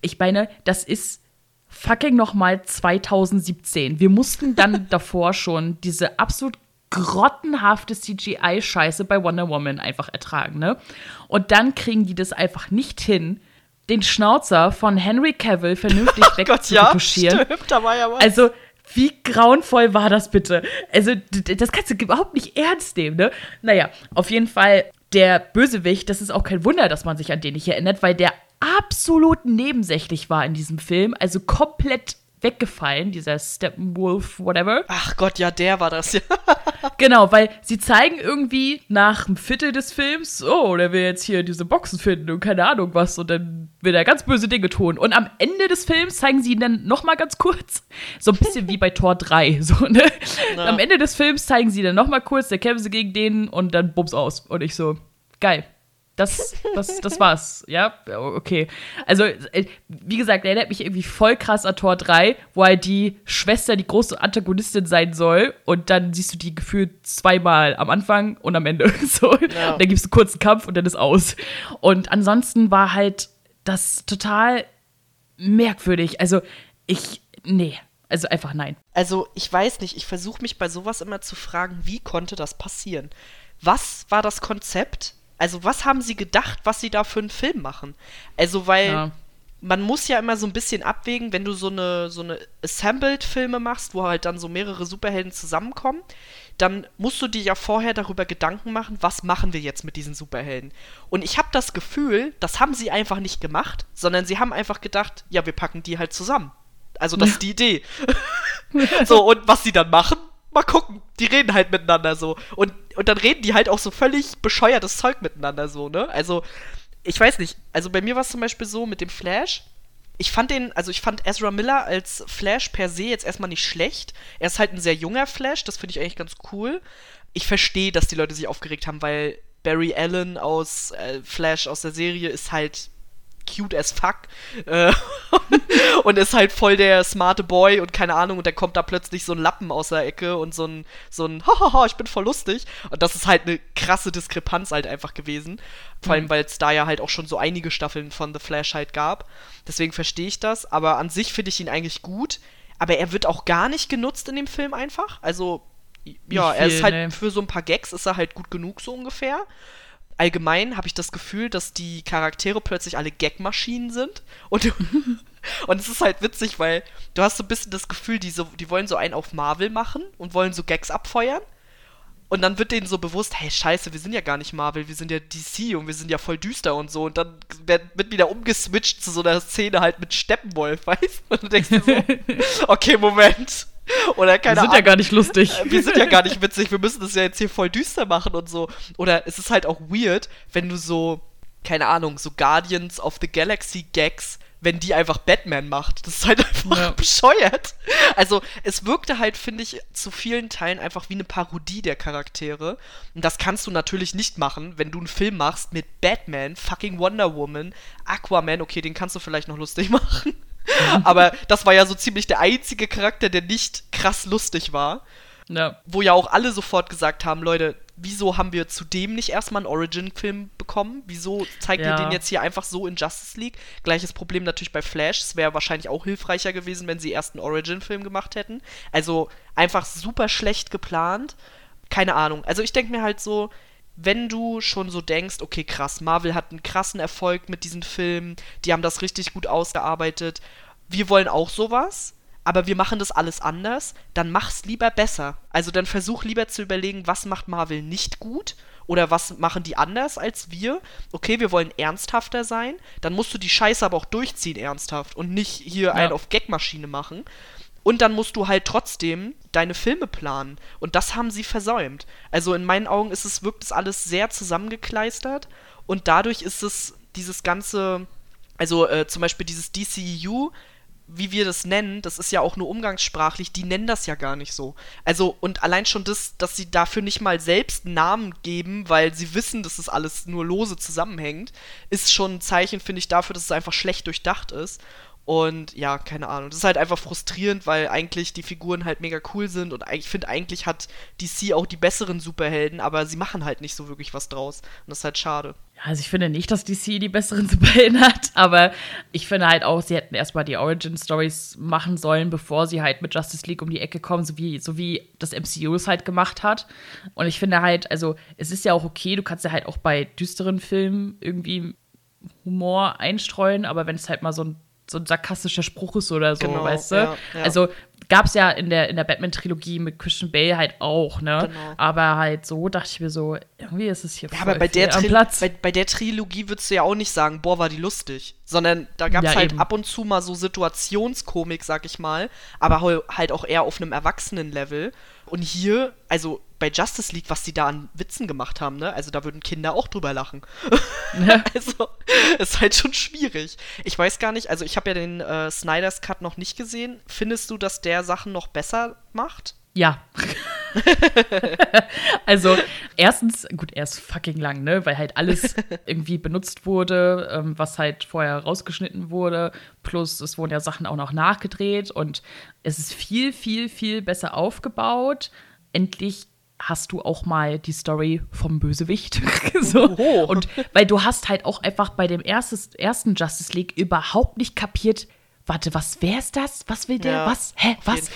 A: ich meine, das ist fucking nochmal 2017. Wir mussten dann davor schon diese absolut grottenhafte CGI-Scheiße bei Wonder Woman einfach ertragen, ne? Und dann kriegen die das einfach nicht hin, den Schnauzer von Henry Cavill vernünftig oh wegzuretuschieren. Ja, ja. Also, wie grauenvoll war das bitte? Also, das kannst du überhaupt nicht ernst nehmen, ne? Naja, auf jeden Fall, der Bösewicht, das ist auch kein Wunder, dass man sich an den nicht erinnert, weil der absolut nebensächlich war in diesem Film, also komplett weggefallen, dieser Steppenwolf, whatever.
B: Ach Gott, ja, der war das, ja.
A: genau, weil sie zeigen irgendwie nach einem Viertel des Films, oh, der will jetzt hier diese Boxen finden und keine Ahnung was und dann will er ganz böse Dinge tun. Und am Ende des Films zeigen sie ihn dann nochmal ganz kurz, so ein bisschen wie bei Tor 3, so, ne? Ja. Am Ende des Films zeigen sie dann nochmal kurz, der kämpfen sie gegen den und dann bums aus. Und ich so, geil. Das, das, das war's, ja? Okay. Also, äh, wie gesagt, er erinnert mich irgendwie voll krass an Tor 3, wo halt die Schwester die große Antagonistin sein soll und dann siehst du die gefühlt zweimal am Anfang und am Ende. So. Ja. Und dann gibst du einen kurzen Kampf und dann ist aus. Und ansonsten war halt das total merkwürdig. Also, ich, nee. Also einfach nein.
B: Also ich weiß nicht, ich versuche mich bei sowas immer zu fragen, wie konnte das passieren? Was war das Konzept? Also, was haben sie gedacht, was sie da für einen Film machen? Also, weil ja. man muss ja immer so ein bisschen abwägen, wenn du so eine, so eine Assembled-Filme machst, wo halt dann so mehrere Superhelden zusammenkommen, dann musst du dir ja vorher darüber Gedanken machen, was machen wir jetzt mit diesen Superhelden. Und ich habe das Gefühl, das haben sie einfach nicht gemacht, sondern sie haben einfach gedacht, ja, wir packen die halt zusammen. Also das ist die Idee. so, und was sie dann machen, mal gucken. Die reden halt miteinander so. Und, und dann reden die halt auch so völlig bescheuertes Zeug miteinander so, ne? Also, ich weiß nicht. Also bei mir war es zum Beispiel so mit dem Flash. Ich fand den, also ich fand Ezra Miller als Flash per se jetzt erstmal nicht schlecht. Er ist halt ein sehr junger Flash, das finde ich eigentlich ganz cool. Ich verstehe, dass die Leute sich aufgeregt haben, weil Barry Allen aus äh, Flash aus der Serie ist halt cute as fuck. Äh, und ist halt voll der smarte Boy und keine Ahnung, und dann kommt da plötzlich so ein Lappen aus der Ecke und so ein, so ein, hahaha, ich bin voll lustig. Und das ist halt eine krasse Diskrepanz halt einfach gewesen. Vor allem, mhm. weil es da ja halt auch schon so einige Staffeln von The Flash halt gab. Deswegen verstehe ich das, aber an sich finde ich ihn eigentlich gut. Aber er wird auch gar nicht genutzt in dem Film einfach. Also, ja, viel, er ist halt ne? für so ein paar Gags ist er halt gut genug, so ungefähr allgemein habe ich das Gefühl, dass die Charaktere plötzlich alle Gagmaschinen sind. Und, und es ist halt witzig, weil du hast so ein bisschen das Gefühl, die, so, die wollen so einen auf Marvel machen und wollen so Gags abfeuern. Und dann wird denen so bewusst, hey, scheiße, wir sind ja gar nicht Marvel, wir sind ja DC und wir sind ja voll düster und so. Und dann wird wieder umgeswitcht zu so einer Szene halt mit Steppenwolf, weißt du? Und du denkst dir so, okay, Moment. Oder keine
A: Wir sind Ahnung. ja gar nicht lustig.
B: Wir sind ja gar nicht witzig. Wir müssen das ja jetzt hier voll düster machen und so. Oder es ist halt auch weird, wenn du so, keine Ahnung, so Guardians of the Galaxy Gags wenn die einfach Batman macht. Das ist halt einfach ja. bescheuert. Also, es wirkte halt, finde ich, zu vielen Teilen einfach wie eine Parodie der Charaktere. Und das kannst du natürlich nicht machen, wenn du einen Film machst mit Batman, fucking Wonder Woman, Aquaman, okay, den kannst du vielleicht noch lustig machen. Aber das war ja so ziemlich der einzige Charakter, der nicht krass lustig war. Ja. Wo ja auch alle sofort gesagt haben, Leute, wieso haben wir zudem nicht erstmal einen Origin-Film bekommen? Wieso zeigt ja. ihr den jetzt hier einfach so in Justice League? Gleiches Problem natürlich bei Flash. Es wäre wahrscheinlich auch hilfreicher gewesen, wenn sie erst einen Origin-Film gemacht hätten. Also einfach super schlecht geplant. Keine Ahnung. Also ich denke mir halt so, wenn du schon so denkst, okay, krass, Marvel hat einen krassen Erfolg mit diesen Filmen, die haben das richtig gut ausgearbeitet, wir wollen auch sowas, aber wir machen das alles anders, dann mach's lieber besser. Also dann versuch lieber zu überlegen, was macht Marvel nicht gut oder was machen die anders als wir. Okay, wir wollen ernsthafter sein, dann musst du die Scheiße aber auch durchziehen ernsthaft und nicht hier ja. einen auf Gagmaschine machen. Und dann musst du halt trotzdem deine Filme planen. Und das haben sie versäumt. Also in meinen Augen ist es, wirkt es alles sehr zusammengekleistert. Und dadurch ist es dieses ganze, also äh, zum Beispiel dieses DCEU, wie wir das nennen, das ist ja auch nur umgangssprachlich, die nennen das ja gar nicht so. Also, und allein schon das, dass sie dafür nicht mal selbst Namen geben, weil sie wissen, dass das alles nur lose zusammenhängt, ist schon ein Zeichen, finde ich, dafür, dass es einfach schlecht durchdacht ist. Und ja, keine Ahnung. Das ist halt einfach frustrierend, weil eigentlich die Figuren halt mega cool sind und ich finde, eigentlich hat DC auch die besseren Superhelden, aber sie machen halt nicht so wirklich was draus. Und das ist halt schade.
A: Also ich finde nicht, dass DC die besseren Superhelden hat, aber ich finde halt auch, sie hätten erstmal die Origin-Stories machen sollen, bevor sie halt mit Justice League um die Ecke kommen, so wie, so wie das MCU es halt gemacht hat. Und ich finde halt, also es ist ja auch okay, du kannst ja halt auch bei düsteren Filmen irgendwie Humor einstreuen, aber wenn es halt mal so ein so ein sarkastischer Spruch ist oder so, genau, weißt du? Ja, ja. Also gab es ja in der, in der Batman-Trilogie mit Christian Bale halt auch, ne? Genau. Aber halt so dachte ich mir so, irgendwie ist es hier
B: ja, aber bei der, Platz. Bei, bei, der Trilogie würdest du ja auch nicht sagen, boah, war die lustig. Sondern da gab es ja, halt eben. ab und zu mal so Situationskomik, sag ich mal, aber halt auch eher auf einem Erwachsenen-Level. Und hier, also bei Justice League, was die da an Witzen gemacht haben, ne? Also da würden Kinder auch drüber lachen. Ja. also, ist halt schon schwierig. Ich weiß gar nicht, also ich habe ja den äh, Snyder's Cut noch nicht gesehen. Findest du, dass der Sachen noch besser macht?
A: Ja. also, erstens, gut, er ist fucking lang, ne? Weil halt alles irgendwie benutzt wurde, ähm, was halt vorher rausgeschnitten wurde. Plus, es wurden ja Sachen auch noch nachgedreht und es ist viel, viel, viel besser aufgebaut. Endlich hast du auch mal die Story vom Bösewicht. so. Oh. Und weil du hast halt auch einfach bei dem erstes, ersten Justice League überhaupt nicht kapiert, warte, was wer ist das? Was will der? Ja, was? Hä? Was?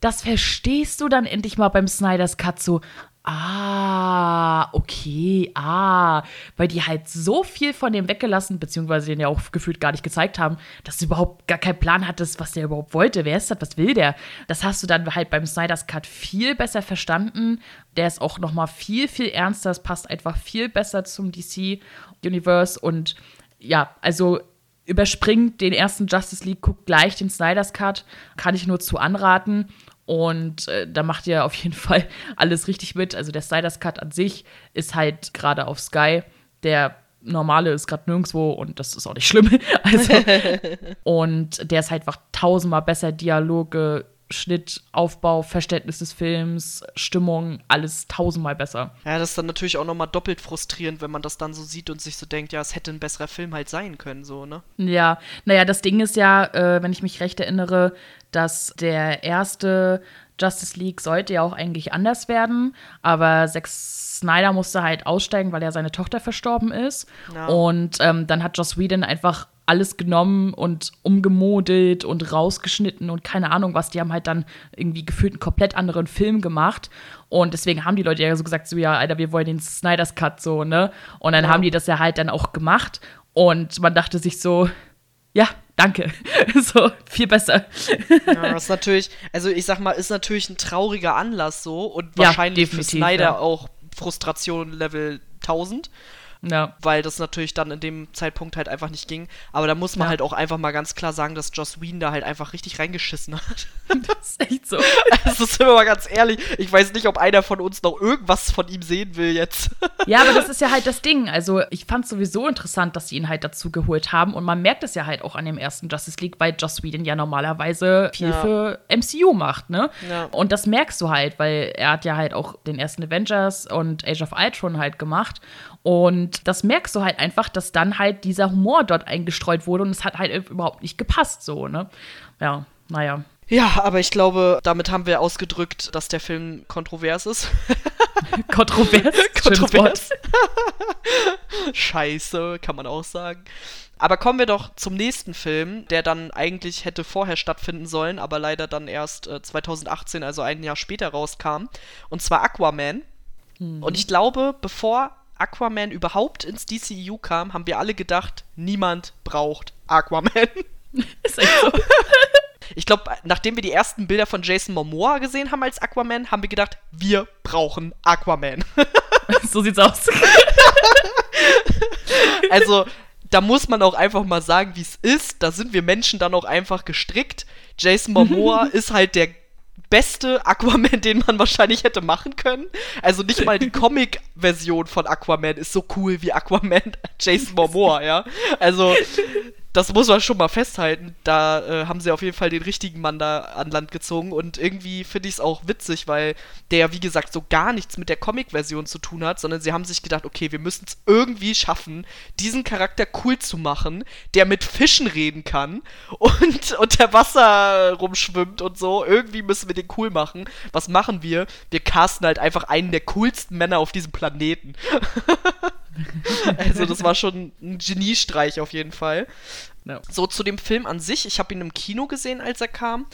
A: Das verstehst du dann endlich mal beim Snyder's Cut so. Ah, okay, ah, weil die halt so viel von dem weggelassen, beziehungsweise den ja auch gefühlt gar nicht gezeigt haben, dass du überhaupt gar keinen Plan hattest, was der überhaupt wollte. Wer ist das? Was will der? Das hast du dann halt beim Snyder's Cut viel besser verstanden. Der ist auch noch mal viel, viel ernster. Es passt einfach viel besser zum DC-Universe und ja, also überspringt den ersten Justice League, guckt gleich den Snyder's Cut. Kann ich nur zu anraten. Und äh, da macht ihr auf jeden Fall alles richtig mit. Also der Snyder's Cut an sich ist halt gerade auf Sky. Der normale ist gerade nirgendwo und das ist auch nicht schlimm. Also, und der ist halt einfach tausendmal besser. Dialoge Schnitt, Aufbau, Verständnis des Films, Stimmung, alles tausendmal besser.
B: Ja, das ist dann natürlich auch nochmal doppelt frustrierend, wenn man das dann so sieht und sich so denkt, ja, es hätte ein besserer Film halt sein können, so, ne?
A: Ja, naja, das Ding ist ja, äh, wenn ich mich recht erinnere, dass der erste Justice League sollte ja auch eigentlich anders werden, aber Zack Snyder musste halt aussteigen, weil ja seine Tochter verstorben ist. Ja. Und ähm, dann hat Joss Whedon einfach alles genommen und umgemodelt und rausgeschnitten und keine Ahnung was. Die haben halt dann irgendwie gefühlt einen komplett anderen Film gemacht. Und deswegen haben die Leute ja so gesagt, so ja, Alter, wir wollen den Snyder's Cut so, ne? Und dann ja. haben die das ja halt dann auch gemacht. Und man dachte sich so, ja, danke. so, viel besser.
B: ja, das ist natürlich, also ich sag mal, ist natürlich ein trauriger Anlass so und wahrscheinlich ja, für Snyder ja. auch Frustration Level 1000. Ja. Weil das natürlich dann in dem Zeitpunkt halt einfach nicht ging. Aber da muss man ja. halt auch einfach mal ganz klar sagen, dass Joss Whedon da halt einfach richtig reingeschissen hat. Das ist echt so. Also sind wir mal ganz ehrlich. Ich weiß nicht, ob einer von uns noch irgendwas von ihm sehen will jetzt.
A: Ja, aber das ist ja halt das Ding. Also ich fand es sowieso interessant, dass sie ihn halt dazu geholt haben. Und man merkt es ja halt auch an dem ersten Justice League, weil Joss Whedon ja normalerweise viel ja. für MCU macht, ne? Ja. Und das merkst du halt, weil er hat ja halt auch den ersten Avengers und Age of Ultron halt gemacht. Und das merkst du halt einfach, dass dann halt dieser Humor dort eingestreut wurde und es hat halt überhaupt nicht gepasst, so, ne? Ja, naja.
B: Ja, aber ich glaube, damit haben wir ausgedrückt, dass der Film kontrovers ist.
A: kontrovers? kontrovers.
B: Scheiße, kann man auch sagen. Aber kommen wir doch zum nächsten Film, der dann eigentlich hätte vorher stattfinden sollen, aber leider dann erst äh, 2018, also ein Jahr später rauskam. Und zwar Aquaman. Mhm. Und ich glaube, bevor Aquaman überhaupt ins DCEU kam, haben wir alle gedacht, niemand braucht Aquaman. Ist echt so. Ich glaube, nachdem wir die ersten Bilder von Jason Momoa gesehen haben als Aquaman, haben wir gedacht, wir brauchen Aquaman.
A: so sieht's aus.
B: also, da muss man auch einfach mal sagen, wie es ist. Da sind wir Menschen dann auch einfach gestrickt. Jason Momoa ist halt der beste Aquaman, den man wahrscheinlich hätte machen können. Also nicht mal die Comic-Version von Aquaman ist so cool wie Aquaman Jason Momoa, ja. Also das muss man schon mal festhalten. Da äh, haben sie auf jeden Fall den richtigen Mann da an Land gezogen und irgendwie finde ich es auch witzig, weil der, wie gesagt, so gar nichts mit der Comic-Version zu tun hat, sondern sie haben sich gedacht, okay, wir müssen es irgendwie schaffen, diesen Charakter cool zu machen, der mit Fischen reden kann und unter Wasser rumschwimmt und so. Irgendwie müssen wir den cool machen. Was machen wir? Wir casten halt einfach einen der coolsten Männer auf diesem Planeten. also das war schon ein Geniestreich auf jeden Fall. No. So zu dem Film an sich. Ich habe ihn im Kino gesehen, als er kam.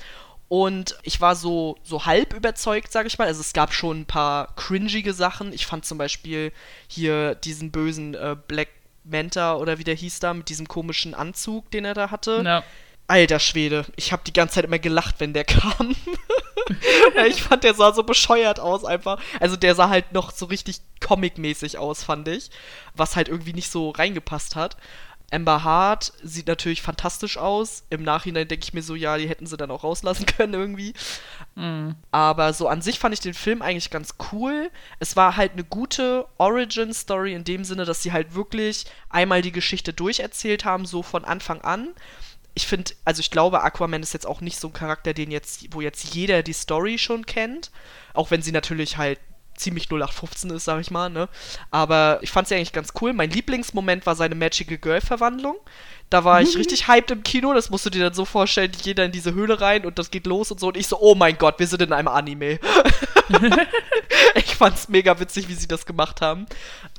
B: Und ich war so, so halb überzeugt, sage ich mal. Also es gab schon ein paar cringige Sachen. Ich fand zum Beispiel hier diesen bösen äh, Black Manta oder wie der hieß da, mit diesem komischen Anzug, den er da hatte. No. Alter Schwede, ich habe die ganze Zeit immer gelacht, wenn der kam. ich fand, der sah so bescheuert aus einfach. Also der sah halt noch so richtig comic-mäßig aus, fand ich. Was halt irgendwie nicht so reingepasst hat. Amber Hart sieht natürlich fantastisch aus. Im Nachhinein denke ich mir so, ja, die hätten sie dann auch rauslassen können irgendwie. Mm. Aber so an sich fand ich den Film eigentlich ganz cool. Es war halt eine gute Origin-Story in dem Sinne, dass sie halt wirklich einmal die Geschichte durcherzählt haben, so von Anfang an ich finde, also ich glaube, Aquaman ist jetzt auch nicht so ein Charakter, den jetzt, wo jetzt jeder die Story schon kennt. Auch wenn sie natürlich halt ziemlich 0815 ist, sag ich mal, ne? Aber ich fand sie eigentlich ganz cool. Mein Lieblingsmoment war seine Magical Girl-Verwandlung. Da war ich richtig hyped im Kino. Das musst du dir dann so vorstellen, jeder in diese Höhle rein und das geht los und so. Und ich so, oh mein Gott, wir sind in einem Anime. ich fand's mega witzig, wie sie das gemacht haben.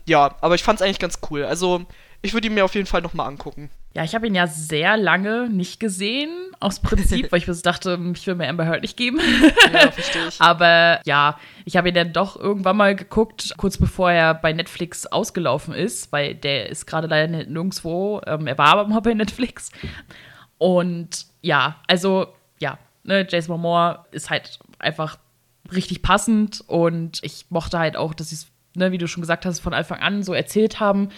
B: Ja, aber ich fand's eigentlich ganz cool. Also, ich würde ihn mir auf jeden Fall nochmal angucken.
A: Ja, ich habe ihn ja sehr lange nicht gesehen, aus Prinzip, weil ich mir dachte, ich will mir Amber Heard nicht geben. Ja, verstehe ich. Aber ja, ich habe ihn dann doch irgendwann mal geguckt, kurz bevor er bei Netflix ausgelaufen ist, weil der ist gerade leider nirgendwo. Ähm, er war aber mal bei Netflix. Und ja, also ja, ne, Jason Momoa ist halt einfach richtig passend und ich mochte halt auch, dass sie es, ne, wie du schon gesagt hast, von Anfang an so erzählt haben.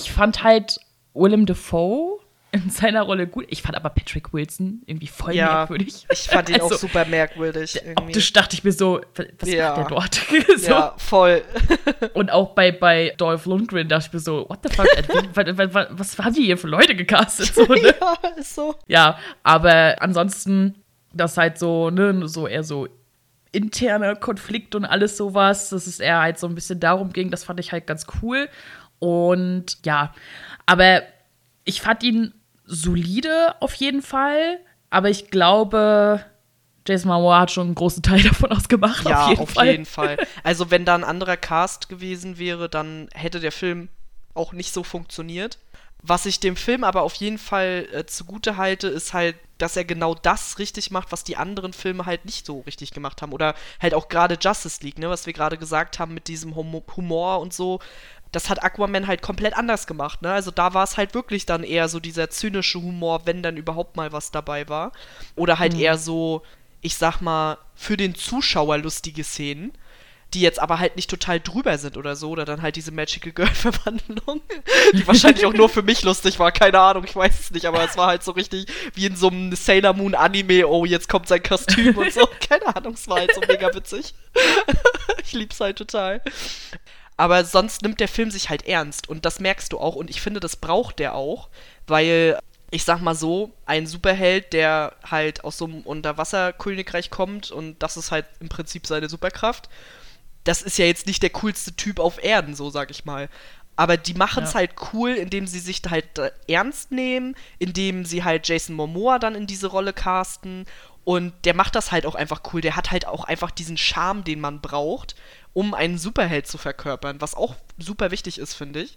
A: Ich fand halt Willem Dafoe in seiner Rolle gut. Ich fand aber Patrick Wilson irgendwie voll ja, merkwürdig.
B: Ich fand ihn also, auch super merkwürdig. Irgendwie.
A: Optisch dachte ich mir so, was ja. macht der dort?
B: so. Ja, voll.
A: Und auch bei, bei Dolph Lundgren dachte ich mir so, what the fuck, was, was haben die hier für Leute gecastet? So, ne? Ja, ist so. Ja, aber ansonsten das halt so, ne, so eher so interner Konflikt und alles sowas, dass es eher halt so ein bisschen darum ging, das fand ich halt ganz cool. Und ja, aber ich fand ihn solide auf jeden Fall, aber ich glaube, Jason Momoa hat schon einen großen Teil davon ausgemacht.
B: Ja, auf jeden, auf Fall. jeden Fall. Also wenn da ein anderer Cast gewesen wäre, dann hätte der Film auch nicht so funktioniert. Was ich dem Film aber auf jeden Fall äh, zugute halte, ist halt, dass er genau das richtig macht, was die anderen Filme halt nicht so richtig gemacht haben. Oder halt auch gerade Justice League, ne, was wir gerade gesagt haben mit diesem hum Humor und so. Das hat Aquaman halt komplett anders gemacht, ne? Also da war es halt wirklich dann eher so dieser zynische Humor, wenn dann überhaupt mal was dabei war. Oder halt mhm. eher so, ich sag mal, für den Zuschauer lustige Szenen die jetzt aber halt nicht total drüber sind oder so, oder dann halt diese Magical Girl-Verwandlung, die wahrscheinlich auch nur für mich lustig war, keine Ahnung, ich weiß es nicht, aber es war halt so richtig wie in so einem Sailor Moon Anime, oh, jetzt kommt sein Kostüm und so, keine Ahnung, es war halt so mega witzig. ich lieb's halt total. Aber sonst nimmt der Film sich halt ernst und das merkst du auch und ich finde, das braucht der auch, weil ich sag mal so, ein Superheld, der halt aus so einem Unterwasserkönigreich kommt und das ist halt im Prinzip seine Superkraft das ist ja jetzt nicht der coolste Typ auf Erden, so sag ich mal. Aber die machen es ja. halt cool, indem sie sich halt äh, ernst nehmen, indem sie halt Jason Momoa dann in diese Rolle casten. Und der macht das halt auch einfach cool. Der hat halt auch einfach diesen Charme, den man braucht, um einen Superheld zu verkörpern, was auch super wichtig ist, finde ich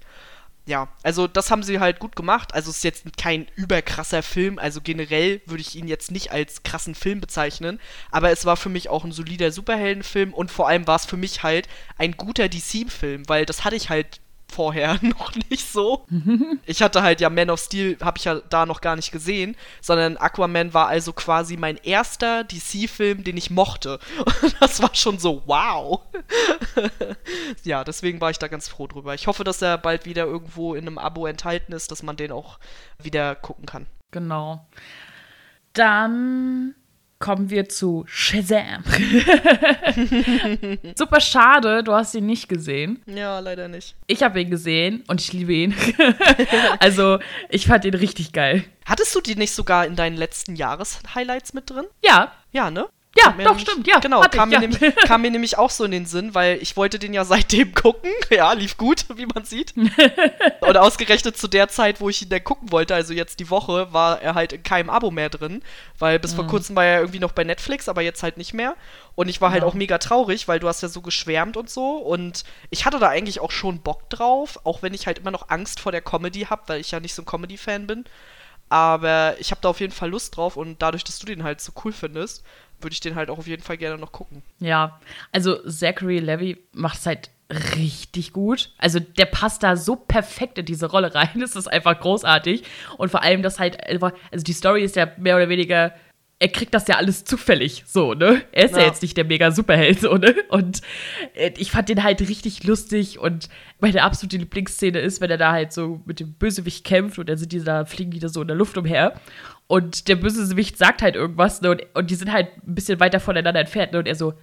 B: ja, also das haben sie halt gut gemacht. Also es ist jetzt kein überkrasser Film. Also generell würde ich ihn jetzt nicht als krassen Film bezeichnen. Aber es war für mich auch ein solider Superheldenfilm und vor allem war es für mich halt ein guter DC-Film, weil das hatte ich halt vorher noch nicht so. ich hatte halt ja Man of Steel, habe ich ja da noch gar nicht gesehen, sondern Aquaman war also quasi mein erster DC-Film, den ich mochte. Und das war schon so, wow. ja, deswegen war ich da ganz froh drüber. Ich hoffe, dass er bald wieder irgendwo in einem Abo enthalten ist, dass man den auch wieder gucken kann.
A: Genau. Dann kommen wir zu Shazam. Super schade, du hast ihn nicht gesehen.
B: Ja, leider nicht.
A: Ich habe ihn gesehen und ich liebe ihn. also, ich fand ihn richtig geil.
B: Hattest du die nicht sogar in deinen letzten Jahreshighlights mit drin?
A: Ja.
B: Ja, ne?
A: Ja, doch, nämlich, stimmt, ja.
B: Genau, kam, ich, mir ja. Nämlich, kam, mir nämlich auch so in den Sinn, weil ich wollte den ja seitdem gucken. Ja, lief gut, wie man sieht. Und ausgerechnet zu der Zeit, wo ich ihn dann gucken wollte, also jetzt die Woche, war er halt in keinem Abo mehr drin. Weil bis mhm. vor kurzem war er irgendwie noch bei Netflix, aber jetzt halt nicht mehr. Und ich war halt ja. auch mega traurig, weil du hast ja so geschwärmt und so. Und ich hatte da eigentlich auch schon Bock drauf, auch wenn ich halt immer noch Angst vor der Comedy habe, weil ich ja nicht so ein Comedy-Fan bin. Aber ich habe da auf jeden Fall Lust drauf und dadurch, dass du den halt so cool findest, würde ich den halt auch auf jeden Fall gerne noch gucken.
A: Ja, also Zachary Levy macht es halt richtig gut. Also der passt da so perfekt in diese Rolle rein. Das ist einfach großartig. Und vor allem, dass halt einfach, also die Story ist ja mehr oder weniger er kriegt das ja alles zufällig, so, ne? Er ist ja, ja jetzt nicht der mega Superheld, so, ne? Und äh, ich fand den halt richtig lustig und meine absolute Lieblingsszene ist, wenn er da halt so mit dem Bösewicht kämpft und dann sind die da, fliegen die da so in der Luft umher und der Bösewicht sagt halt irgendwas, ne? Und, und die sind halt ein bisschen weiter voneinander entfernt, ne? Und er so,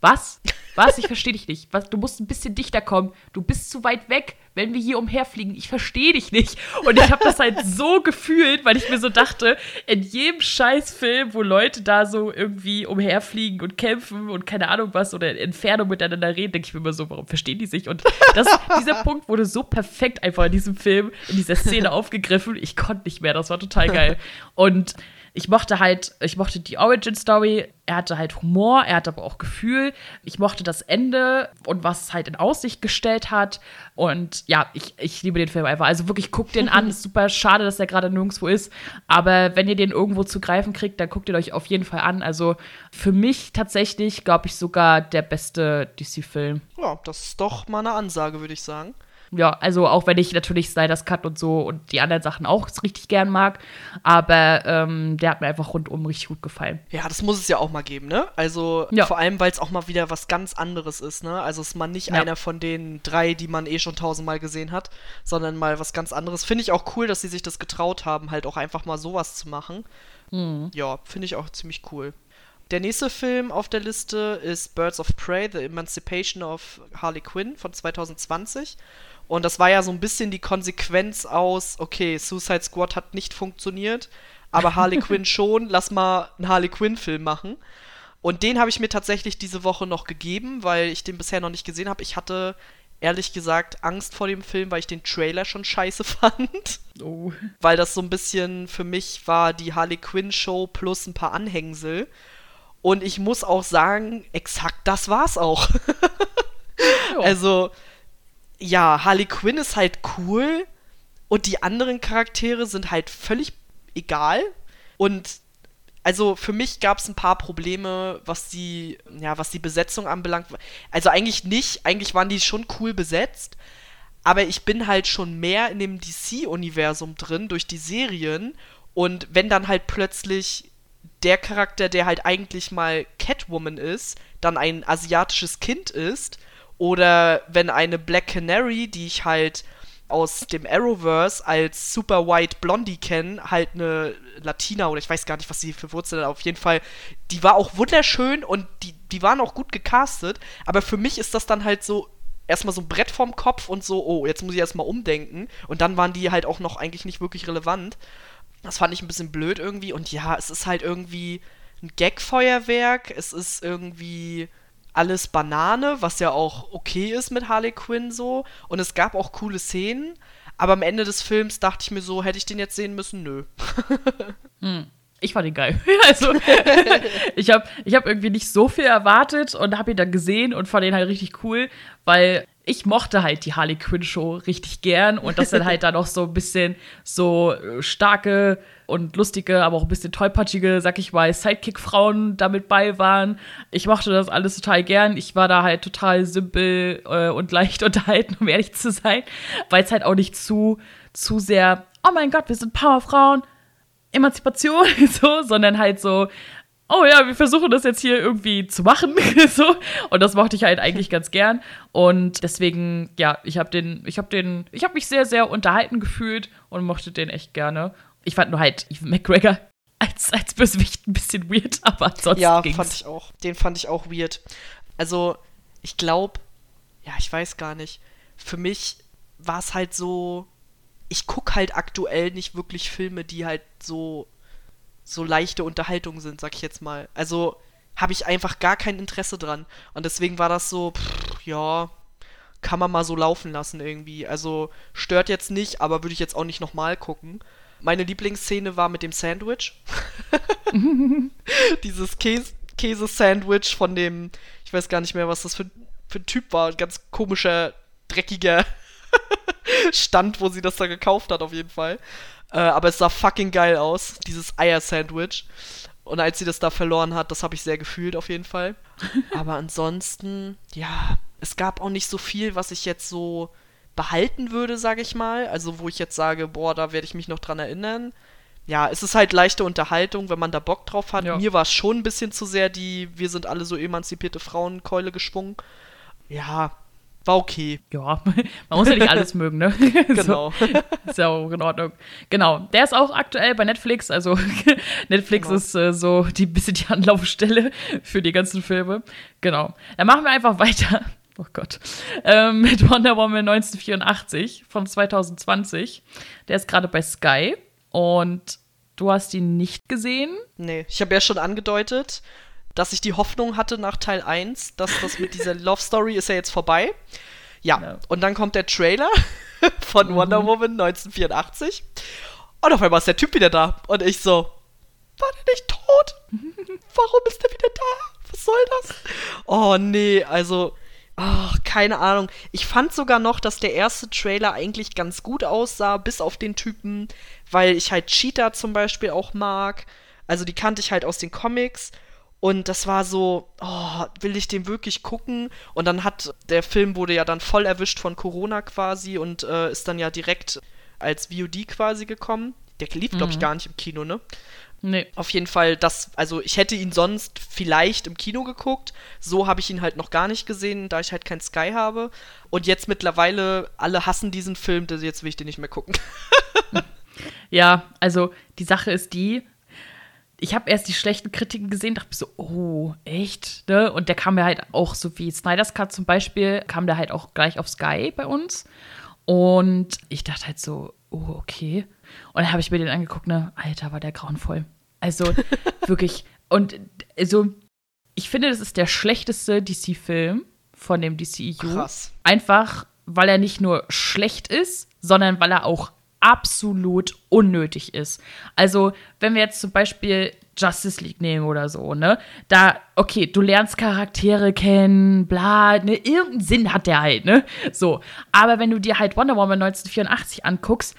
A: was? Was? Ich verstehe dich nicht. Was? Du musst ein bisschen dichter kommen. Du bist zu weit weg, wenn wir hier umherfliegen. Ich verstehe dich nicht. Und ich habe das halt so gefühlt, weil ich mir so dachte, in jedem Scheißfilm, wo Leute da so irgendwie umherfliegen und kämpfen und keine Ahnung was oder in Entfernung miteinander reden, denke ich mir immer so, warum verstehen die sich? Und das, dieser Punkt wurde so perfekt einfach in diesem Film, in dieser Szene aufgegriffen. Ich konnte nicht mehr. Das war total geil. Und ich mochte halt, ich mochte die Origin Story. Er hatte halt Humor, er hatte aber auch Gefühl. Ich mochte das Ende und was es halt in Aussicht gestellt hat. Und ja, ich, ich liebe den Film einfach. Also wirklich, guckt den an. Ist super schade, dass er gerade nirgendwo ist. Aber wenn ihr den irgendwo zu greifen kriegt, dann guckt ihr euch auf jeden Fall an. Also für mich tatsächlich, glaube ich, sogar der beste DC-Film.
B: Ja, das ist doch mal eine Ansage, würde ich sagen
A: ja, also auch wenn ich natürlich Snyder's Cut und so und die anderen Sachen auch richtig gern mag, aber ähm, der hat mir einfach rundum richtig gut gefallen.
B: Ja, das muss es ja auch mal geben, ne? Also ja. vor allem, weil es auch mal wieder was ganz anderes ist, ne? Also ist man nicht ja. einer von den drei, die man eh schon tausendmal gesehen hat, sondern mal was ganz anderes. Finde ich auch cool, dass sie sich das getraut haben, halt auch einfach mal sowas zu machen. Mhm. Ja, finde ich auch ziemlich cool. Der nächste Film auf der Liste ist Birds of Prey, The Emancipation of Harley Quinn von 2020. Und das war ja so ein bisschen die Konsequenz aus, okay, Suicide Squad hat nicht funktioniert, aber Harley Quinn schon, lass mal einen Harley Quinn-Film machen. Und den habe ich mir tatsächlich diese Woche noch gegeben, weil ich den bisher noch nicht gesehen habe. Ich hatte ehrlich gesagt Angst vor dem Film, weil ich den Trailer schon scheiße fand. Oh. Weil das so ein bisschen für mich war die Harley Quinn Show plus ein paar Anhängsel. Und ich muss auch sagen, exakt das war's auch. also, ja, Harley Quinn ist halt cool und die anderen Charaktere sind halt völlig egal. Und also für mich gab es ein paar Probleme, was die, ja, was die Besetzung anbelangt. Also eigentlich nicht, eigentlich waren die schon cool besetzt, aber ich bin halt schon mehr in dem DC-Universum drin durch die Serien und wenn dann halt plötzlich der Charakter, der halt eigentlich mal Catwoman ist, dann ein asiatisches Kind ist oder wenn eine Black Canary, die ich halt aus dem Arrowverse als Super White Blondie kennen, halt eine Latina oder ich weiß gar nicht, was sie für Wurzeln hat. Auf jeden Fall, die war auch wunderschön und die, die waren auch gut gecastet. Aber für mich ist das dann halt so erstmal so ein Brett vorm Kopf und so, oh, jetzt muss ich erstmal umdenken. Und dann waren die halt auch noch eigentlich nicht wirklich relevant. Das fand ich ein bisschen blöd irgendwie. Und ja, es ist halt irgendwie ein Gag-Feuerwerk. Es ist irgendwie alles Banane, was ja auch okay ist mit Harley Quinn so. Und es gab auch coole Szenen. Aber am Ende des Films dachte ich mir so, hätte ich den jetzt sehen müssen? Nö.
A: hm. Ich fand ihn geil. Also, ich habe ich hab irgendwie nicht so viel erwartet und habe ihn dann gesehen und fand ihn halt richtig cool, weil ich mochte halt die Harley Quinn Show richtig gern und dass dann halt da noch so ein bisschen so äh, starke und lustige, aber auch ein bisschen tollpatschige, sag ich mal, Sidekick-Frauen damit bei waren. Ich mochte das alles total gern. Ich war da halt total simpel äh, und leicht unterhalten, um ehrlich zu sein, weil es halt auch nicht zu, zu sehr, oh mein Gott, wir sind Powerfrauen, Emanzipation, so, sondern halt so, oh ja, wir versuchen das jetzt hier irgendwie zu machen. so. Und das mochte ich halt eigentlich ganz gern. Und deswegen, ja, ich habe den, ich habe den, ich habe mich sehr, sehr unterhalten gefühlt und mochte den echt gerne. Ich fand nur halt Ethan McGregor als, als Bösewicht ein bisschen weird, aber ansonsten.
B: Ja, ging's. fand ich auch. Den fand ich auch weird. Also, ich glaube, ja, ich weiß gar nicht. Für mich war es halt so. Ich gucke halt aktuell nicht wirklich Filme, die halt so so leichte Unterhaltung sind, sag ich jetzt mal. Also habe ich einfach gar kein Interesse dran. Und deswegen war das so, pff, ja, kann man mal so laufen lassen irgendwie. Also stört jetzt nicht, aber würde ich jetzt auch nicht nochmal gucken. Meine Lieblingsszene war mit dem Sandwich. Dieses Käse Käsesandwich von dem, ich weiß gar nicht mehr, was das für, für ein Typ war. Ganz komischer, dreckiger Stand, wo sie das da gekauft hat, auf jeden Fall. Äh, aber es sah fucking geil aus, dieses Eier-Sandwich. Und als sie das da verloren hat, das habe ich sehr gefühlt auf jeden Fall. aber ansonsten, ja, es gab auch nicht so viel, was ich jetzt so behalten würde, sage ich mal. Also wo ich jetzt sage, boah, da werde ich mich noch dran erinnern. Ja, es ist halt leichte Unterhaltung, wenn man da Bock drauf hat. Ja. Mir war es schon ein bisschen zu sehr die, wir sind alle so emanzipierte Frauenkeule geschwungen. Ja, war okay.
A: Ja, man muss ja nicht alles mögen, ne? Genau. So, ist ja auch in Ordnung. Genau. Der ist auch aktuell bei Netflix. Also Netflix genau. ist äh, so die bisschen die Anlaufstelle für die ganzen Filme. Genau. Dann machen wir einfach weiter. Oh Gott. Ähm, mit Wonder Woman 1984 von 2020. Der ist gerade bei Sky. Und du hast ihn nicht gesehen?
B: Nee, ich habe ja schon angedeutet dass ich die Hoffnung hatte nach Teil 1, dass das mit dieser Love Story ist ja jetzt vorbei. Ja, ja. und dann kommt der Trailer von mhm. Wonder Woman 1984 und auf einmal ist der Typ wieder da und ich so, war der nicht tot? Warum ist der wieder da? Was soll das? Oh nee, also Ach, keine Ahnung. Ich fand sogar noch, dass der erste Trailer eigentlich ganz gut aussah, bis auf den Typen, weil ich halt Cheetah zum Beispiel auch mag. Also die kannte ich halt aus den Comics. Und das war so, oh, will ich den wirklich gucken? Und dann hat der Film wurde ja dann voll erwischt von Corona quasi und äh, ist dann ja direkt als VOD quasi gekommen. Der lief, glaube ich, mhm. gar nicht im Kino, ne? Nee. Auf jeden Fall, das, also ich hätte ihn sonst vielleicht im Kino geguckt. So habe ich ihn halt noch gar nicht gesehen, da ich halt kein Sky habe. Und jetzt mittlerweile, alle hassen diesen Film, jetzt will ich den nicht mehr gucken.
A: ja, also die Sache ist die, ich habe erst die schlechten Kritiken gesehen, dachte mir so, oh, echt? Ne? Und der kam ja halt auch, so wie Snyder's Cut zum Beispiel, kam der halt auch gleich auf Sky bei uns. Und ich dachte halt so, oh, okay. Und dann habe ich mir den angeguckt, ne, Alter, war der grauenvoll. Also wirklich. Und also, ich finde, das ist der schlechteste DC-Film von dem DCEU.
B: Krass.
A: Einfach, weil er nicht nur schlecht ist, sondern weil er auch absolut unnötig ist. Also, wenn wir jetzt zum Beispiel Justice League nehmen oder so, ne? Da, okay, du lernst Charaktere kennen, bla, ne? Irgendeinen Sinn hat der halt, ne? So. Aber wenn du dir halt Wonder Woman 1984 anguckst,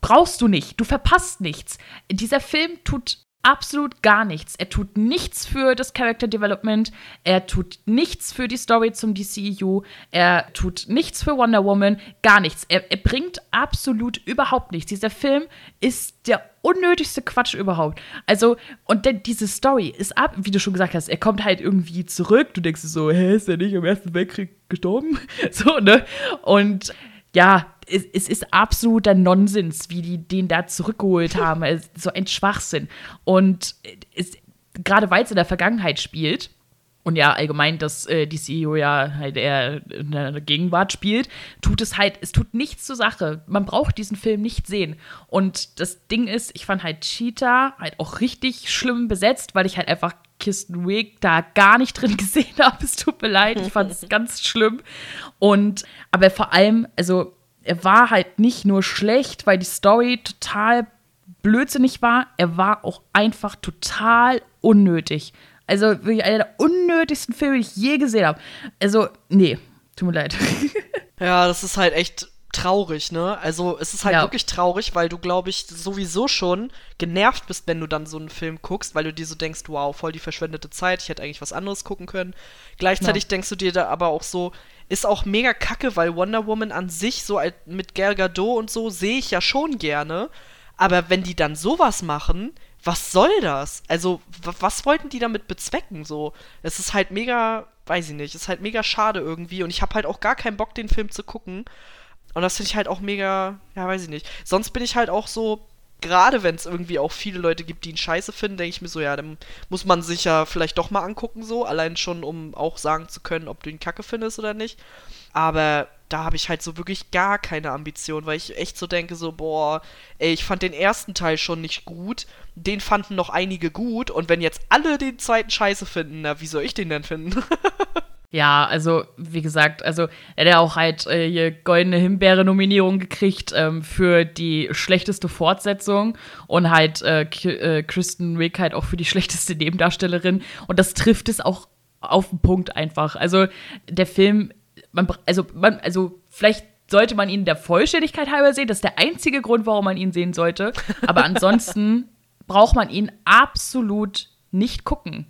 A: brauchst du nicht. Du verpasst nichts. Dieser Film tut absolut gar nichts. Er tut nichts für das Character Development, er tut nichts für die Story zum DCEU, er tut nichts für Wonder Woman, gar nichts. Er, er bringt absolut überhaupt nichts. Dieser Film ist der unnötigste Quatsch überhaupt. Also, und denn diese Story ist ab, wie du schon gesagt hast, er kommt halt irgendwie zurück. Du denkst so, hä, ist er nicht im Ersten Weltkrieg gestorben? So, ne? Und ja, es, es, ist absoluter Nonsens, wie die den da zurückgeholt haben. so ein Schwachsinn. Und gerade weil es in der Vergangenheit spielt, und ja, allgemein, dass äh, die CEO ja halt eher in der Gegenwart spielt, tut es halt, es tut nichts zur Sache. Man braucht diesen Film nicht sehen. Und das Ding ist, ich fand halt Cheetah halt auch richtig schlimm besetzt, weil ich halt einfach Kirsten Wiig da gar nicht drin gesehen habe. Es tut mir leid, ich fand es ganz schlimm. Und, aber vor allem, also er war halt nicht nur schlecht, weil die Story total blödsinnig war, er war auch einfach total unnötig. Also wirklich einer der unnötigsten Filme, die ich je gesehen habe. Also, nee, tut mir leid.
B: ja, das ist halt echt traurig, ne? Also es ist halt ja. wirklich traurig, weil du, glaube ich, sowieso schon genervt bist, wenn du dann so einen Film guckst, weil du dir so denkst, wow, voll die verschwendete Zeit, ich hätte eigentlich was anderes gucken können. Gleichzeitig ja. denkst du dir da aber auch so, ist auch mega kacke, weil Wonder Woman an sich, so mit Gal Gadot und so, sehe ich ja schon gerne. Aber wenn die dann sowas machen, was soll das? Also, was wollten die damit bezwecken? So, es ist halt mega, weiß ich nicht, ist halt mega schade irgendwie und ich habe halt auch gar keinen Bock, den Film zu gucken. Und das finde ich halt auch mega, ja, weiß ich nicht. Sonst bin ich halt auch so, gerade wenn es irgendwie auch viele Leute gibt, die ihn scheiße finden, denke ich mir so, ja, dann muss man sich ja vielleicht doch mal angucken, so. Allein schon, um auch sagen zu können, ob du ihn kacke findest oder nicht. Aber da habe ich halt so wirklich gar keine Ambition, weil ich echt so denke, so, boah, ey, ich fand den ersten Teil schon nicht gut. Den fanden noch einige gut. Und wenn jetzt alle den zweiten scheiße finden, na, wie soll ich den denn finden?
A: Ja, also wie gesagt, also er hat ja auch halt äh, hier goldene Himbeere-Nominierung gekriegt ähm, für die schlechteste Fortsetzung und halt äh, äh, Kristen Wiig halt auch für die schlechteste Nebendarstellerin und das trifft es auch auf den Punkt einfach. Also der Film, man, also man, also vielleicht sollte man ihn der Vollständigkeit halber sehen. Das ist der einzige Grund, warum man ihn sehen sollte. Aber ansonsten braucht man ihn absolut nicht gucken.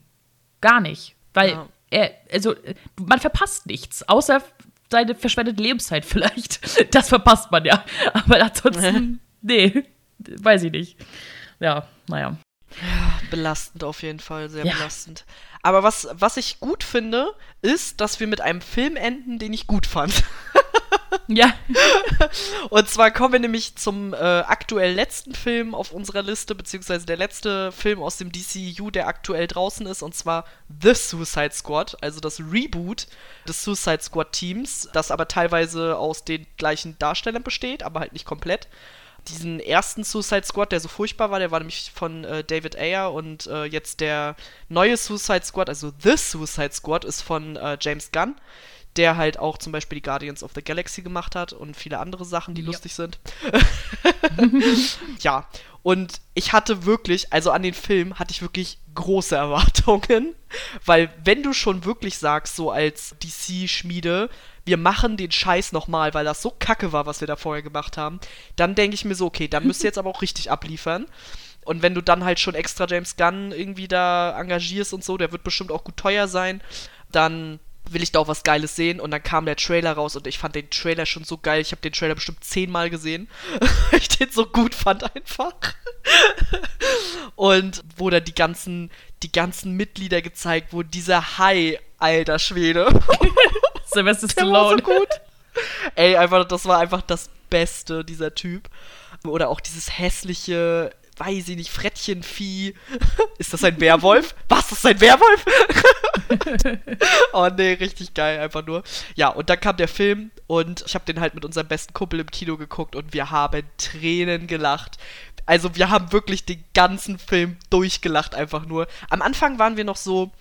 A: Gar nicht. Weil ja er, also man verpasst nichts, außer seine verschwendete Lebenszeit vielleicht. Das verpasst man ja. Aber ansonsten, nee, weiß ich nicht. Ja, naja.
B: Belastend auf jeden Fall, sehr ja. belastend. Aber was, was ich gut finde, ist, dass wir mit einem Film enden, den ich gut fand.
A: Ja.
B: Und zwar kommen wir nämlich zum äh, aktuell letzten Film auf unserer Liste, beziehungsweise der letzte Film aus dem DCU, der aktuell draußen ist, und zwar The Suicide Squad, also das Reboot des Suicide Squad Teams, das aber teilweise aus den gleichen Darstellern besteht, aber halt nicht komplett diesen ersten Suicide Squad, der so furchtbar war, der war nämlich von äh, David Ayer und äh, jetzt der neue Suicide Squad, also The Suicide Squad, ist von äh, James Gunn der halt auch zum Beispiel die Guardians of the Galaxy gemacht hat und viele andere Sachen, die ja. lustig sind. ja, und ich hatte wirklich, also an den Film hatte ich wirklich große Erwartungen, weil wenn du schon wirklich sagst, so als DC-Schmiede, wir machen den Scheiß nochmal, weil das so kacke war, was wir da vorher gemacht haben, dann denke ich mir so, okay, dann müsst ihr jetzt aber auch richtig abliefern. Und wenn du dann halt schon extra James Gunn irgendwie da engagierst und so, der wird bestimmt auch gut teuer sein, dann will ich da auch was Geiles sehen. Und dann kam der Trailer raus und ich fand den Trailer schon so geil. Ich habe den Trailer bestimmt zehnmal gesehen. ich den so gut fand einfach. und wo da die ganzen, die ganzen Mitglieder gezeigt wurden, dieser Hai, alter Schwede.
A: Sylvester Stallone.
B: so gut. Ey, einfach, das war einfach das Beste, dieser Typ. Oder auch dieses hässliche weiß ich nicht, Frettchenvieh. ist das ein Werwolf? Was, das ist ein Werwolf? oh nee, richtig geil, einfach nur. Ja, und dann kam der Film und ich habe den halt mit unserem besten Kumpel im Kino geguckt und wir haben Tränen gelacht. Also wir haben wirklich den ganzen Film durchgelacht, einfach nur. Am Anfang waren wir noch so,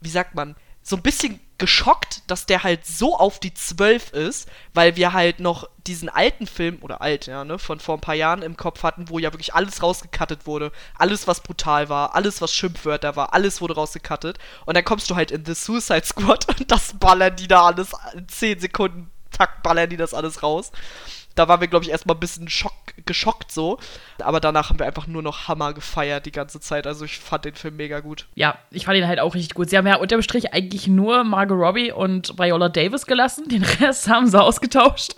B: wie sagt man, so ein bisschen geschockt, dass der halt so auf die 12 ist, weil wir halt noch diesen alten Film, oder alt, ja, ne, von vor ein paar Jahren im Kopf hatten, wo ja wirklich alles rausgekattet wurde. Alles, was brutal war, alles, was Schimpfwörter war, alles wurde rausgekattet. Und dann kommst du halt in The Suicide Squad und das ballern die da alles in 10 Sekunden Takt ballern die das alles raus. Da waren wir, glaube ich, erstmal ein bisschen schock, geschockt so. Aber danach haben wir einfach nur noch Hammer gefeiert die ganze Zeit. Also ich fand den Film mega gut.
A: Ja, ich fand ihn halt auch richtig gut. Sie haben ja unterm Strich eigentlich nur Margot Robbie und Viola Davis gelassen. Den Rest haben sie ausgetauscht.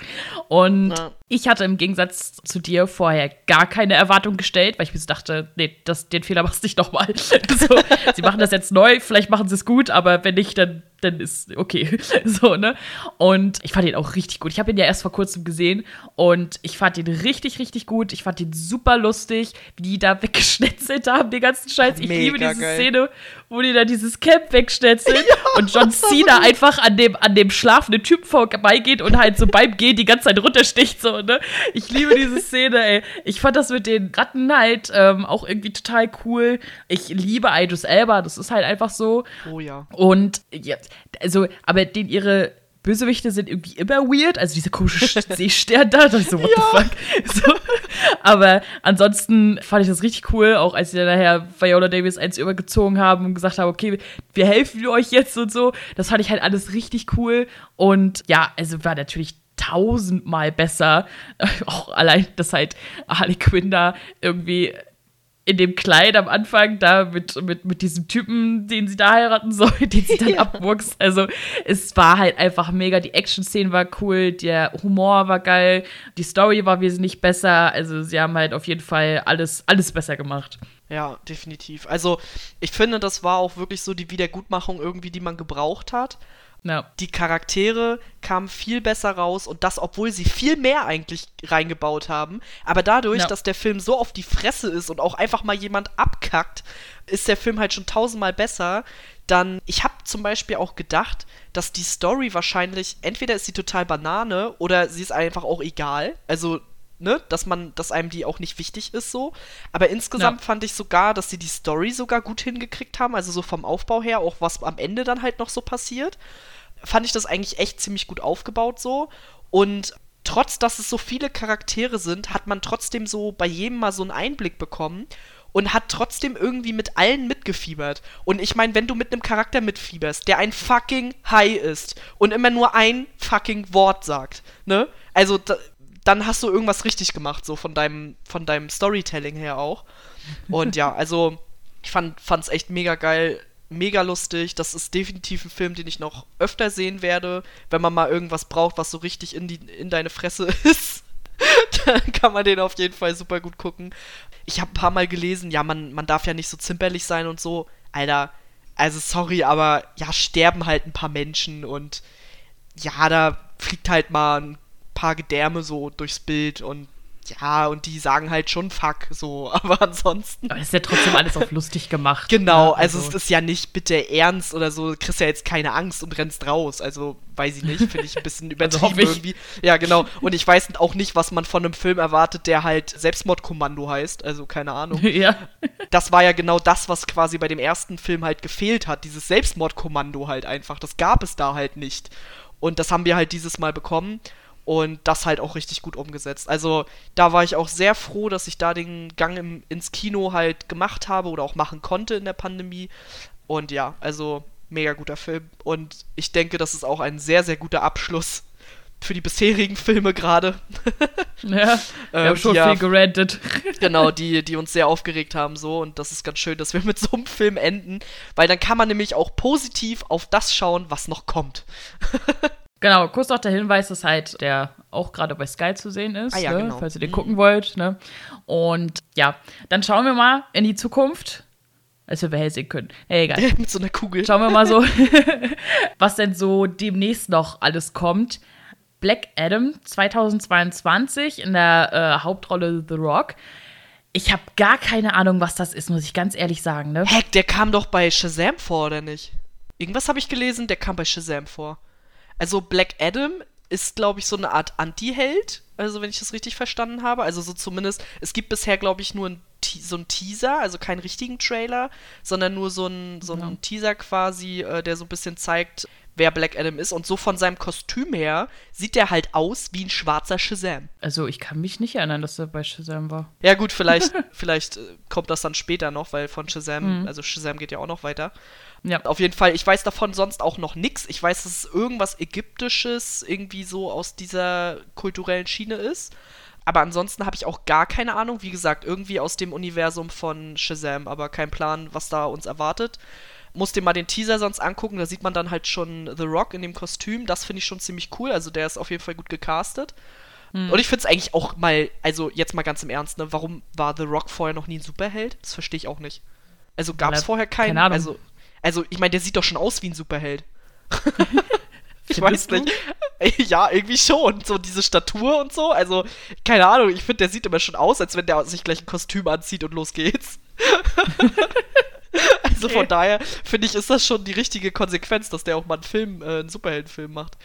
A: Und ja. ich hatte im Gegensatz zu dir vorher gar keine Erwartung gestellt, weil ich mir so dachte, nee, das, den Fehler machst du nicht nochmal. so, sie machen das jetzt neu, vielleicht machen sie es gut, aber wenn nicht, dann dann ist okay. so, ne? Und ich fand ihn auch richtig gut. Ich habe ihn ja erst vor kurzem gesehen und ich fand ihn richtig, richtig gut. Ich fand ihn super lustig, wie die da weggeschnetzelt haben, den ganzen Scheiß. Ich Mega liebe diese geil. Szene, wo die da dieses Camp wegschnetzeln ja, und John Cena einfach an dem, an dem schlafenden Typen vorbeigeht und halt so beim Gehen die ganze Zeit runtersticht, so, ne? Ich liebe diese Szene, ey. Ich fand das mit den Ratten halt ähm, auch irgendwie total cool. Ich liebe Idris Elba, das ist halt einfach so.
B: Oh ja.
A: Und ja, also, aber den ihre Bösewichte sind irgendwie immer weird. Also dieser komische Seestern da, da ich so, what ja. the fuck? So. Aber ansonsten fand ich das richtig cool, auch als sie dann nachher Viola Davis eins übergezogen haben und gesagt haben, okay, wir helfen euch jetzt und so. Das fand ich halt alles richtig cool. Und ja, also war natürlich tausendmal besser. Auch allein, dass halt Harley Quinn da irgendwie in dem Kleid am Anfang da mit, mit, mit diesem Typen, den sie da heiraten soll, den sie dann ja. abwuchs. Also es war halt einfach mega. Die Action-Szene war cool, der Humor war geil, die Story war wesentlich besser. Also sie haben halt auf jeden Fall alles, alles besser gemacht.
B: Ja, definitiv. Also ich finde, das war auch wirklich so die Wiedergutmachung irgendwie, die man gebraucht hat. Ja. Die Charaktere kamen viel besser raus und das, obwohl sie viel mehr eigentlich reingebaut haben. Aber dadurch, ja. dass der Film so auf die Fresse ist und auch einfach mal jemand abkackt, ist der Film halt schon tausendmal besser. Dann, ich habe zum Beispiel auch gedacht, dass die Story wahrscheinlich, entweder ist sie total Banane oder sie ist einfach auch egal. Also Ne, dass man, dass einem die auch nicht wichtig ist so. Aber insgesamt ja. fand ich sogar, dass sie die Story sogar gut hingekriegt haben, also so vom Aufbau her, auch was am Ende dann halt noch so passiert fand ich das eigentlich echt ziemlich gut aufgebaut so. Und trotz, dass es so viele Charaktere sind, hat man trotzdem so bei jedem mal so einen Einblick bekommen und hat trotzdem irgendwie mit allen mitgefiebert. Und ich meine, wenn du mit einem Charakter mitfieberst, der ein fucking High ist und immer nur ein fucking Wort sagt, ne? Also da, dann hast du irgendwas richtig gemacht, so von deinem, von deinem Storytelling her auch. Und ja, also ich fand es echt mega geil mega lustig. Das ist definitiv ein Film, den ich noch öfter sehen werde. Wenn man mal irgendwas braucht, was so richtig in, die, in deine Fresse ist, dann kann man den auf jeden Fall super gut gucken. Ich habe ein paar Mal gelesen, ja, man, man darf ja nicht so zimperlich sein und so. Alter, also sorry, aber ja, sterben halt ein paar Menschen und ja, da fliegt halt mal ein paar Gedärme so durchs Bild und ja, und die sagen halt schon fuck, so, aber ansonsten.
A: Aber es ist ja trotzdem alles auf lustig gemacht.
B: Genau, ne? also, also, es ist ja nicht bitte ernst oder so, du kriegst ja jetzt keine Angst und rennst raus. Also, weiß ich nicht, finde ich ein bisschen übertrieben also irgendwie. Ja, genau. Und ich weiß auch nicht, was man von einem Film erwartet, der halt Selbstmordkommando heißt, also keine Ahnung.
A: ja.
B: Das war ja genau das, was quasi bei dem ersten Film halt gefehlt hat, dieses Selbstmordkommando halt einfach. Das gab es da halt nicht. Und das haben wir halt dieses Mal bekommen und das halt auch richtig gut umgesetzt. Also da war ich auch sehr froh, dass ich da den Gang im, ins Kino halt gemacht habe oder auch machen konnte in der Pandemie. Und ja, also mega guter Film. Und ich denke, das ist auch ein sehr, sehr guter Abschluss für die bisherigen Filme gerade.
A: ja, wir ähm, haben schon ja, viel gerantet.
B: genau, die, die uns sehr aufgeregt haben so. Und das ist ganz schön, dass wir mit so einem Film enden. Weil dann kann man nämlich auch positiv auf das schauen, was noch kommt.
A: Genau, kurz noch der Hinweis, dass halt der auch gerade bei Sky zu sehen ist,
B: ah, ja,
A: ne?
B: genau.
A: falls ihr den mhm. gucken wollt. Ne? Und ja, dann schauen wir mal in die Zukunft. Als wir hell sehen können. Hey, egal.
B: Mit so einer Kugel.
A: Schauen wir mal so, was denn so demnächst noch alles kommt. Black Adam 2022 in der äh, Hauptrolle The Rock. Ich habe gar keine Ahnung, was das ist, muss ich ganz ehrlich sagen, ne?
B: Heck, der kam doch bei Shazam vor, oder nicht? Irgendwas habe ich gelesen, der kam bei Shazam vor. Also Black Adam ist, glaube ich, so eine Art Anti-Held, also wenn ich das richtig verstanden habe. Also so zumindest, es gibt bisher, glaube ich, nur ein, so einen Teaser, also keinen richtigen Trailer, sondern nur so ein, so ja. Teaser quasi, äh, der so ein bisschen zeigt, wer Black Adam ist. Und so von seinem Kostüm her sieht er halt aus wie ein schwarzer Shazam.
A: Also ich kann mich nicht erinnern, dass er bei Shazam war.
B: Ja gut, vielleicht, vielleicht äh, kommt das dann später noch, weil von Shazam, mhm. also Shazam geht ja auch noch weiter. Ja. Auf jeden Fall, ich weiß davon sonst auch noch nichts. Ich weiß, dass es irgendwas Ägyptisches irgendwie so aus dieser kulturellen Schiene ist. Aber ansonsten habe ich auch gar keine Ahnung. Wie gesagt, irgendwie aus dem Universum von Shazam, aber kein Plan, was da uns erwartet. Muss dir mal den Teaser sonst angucken, da sieht man dann halt schon The Rock in dem Kostüm. Das finde ich schon ziemlich cool. Also der ist auf jeden Fall gut gecastet. Hm. Und ich finde es eigentlich auch mal, also jetzt mal ganz im Ernst, ne, warum war The Rock vorher noch nie ein Superheld? Das verstehe ich auch nicht. Also gab es vorher keinen. Keine Ahnung. Also, also ich meine, der sieht doch schon aus wie ein Superheld. ich weiß nicht. Ja, irgendwie schon. So diese Statur und so. Also, keine Ahnung, ich finde, der sieht immer schon aus, als wenn der sich gleich ein Kostüm anzieht und los geht's. Also von daher finde ich, ist das schon die richtige Konsequenz, dass der auch mal einen Film, äh, einen Superheldenfilm macht.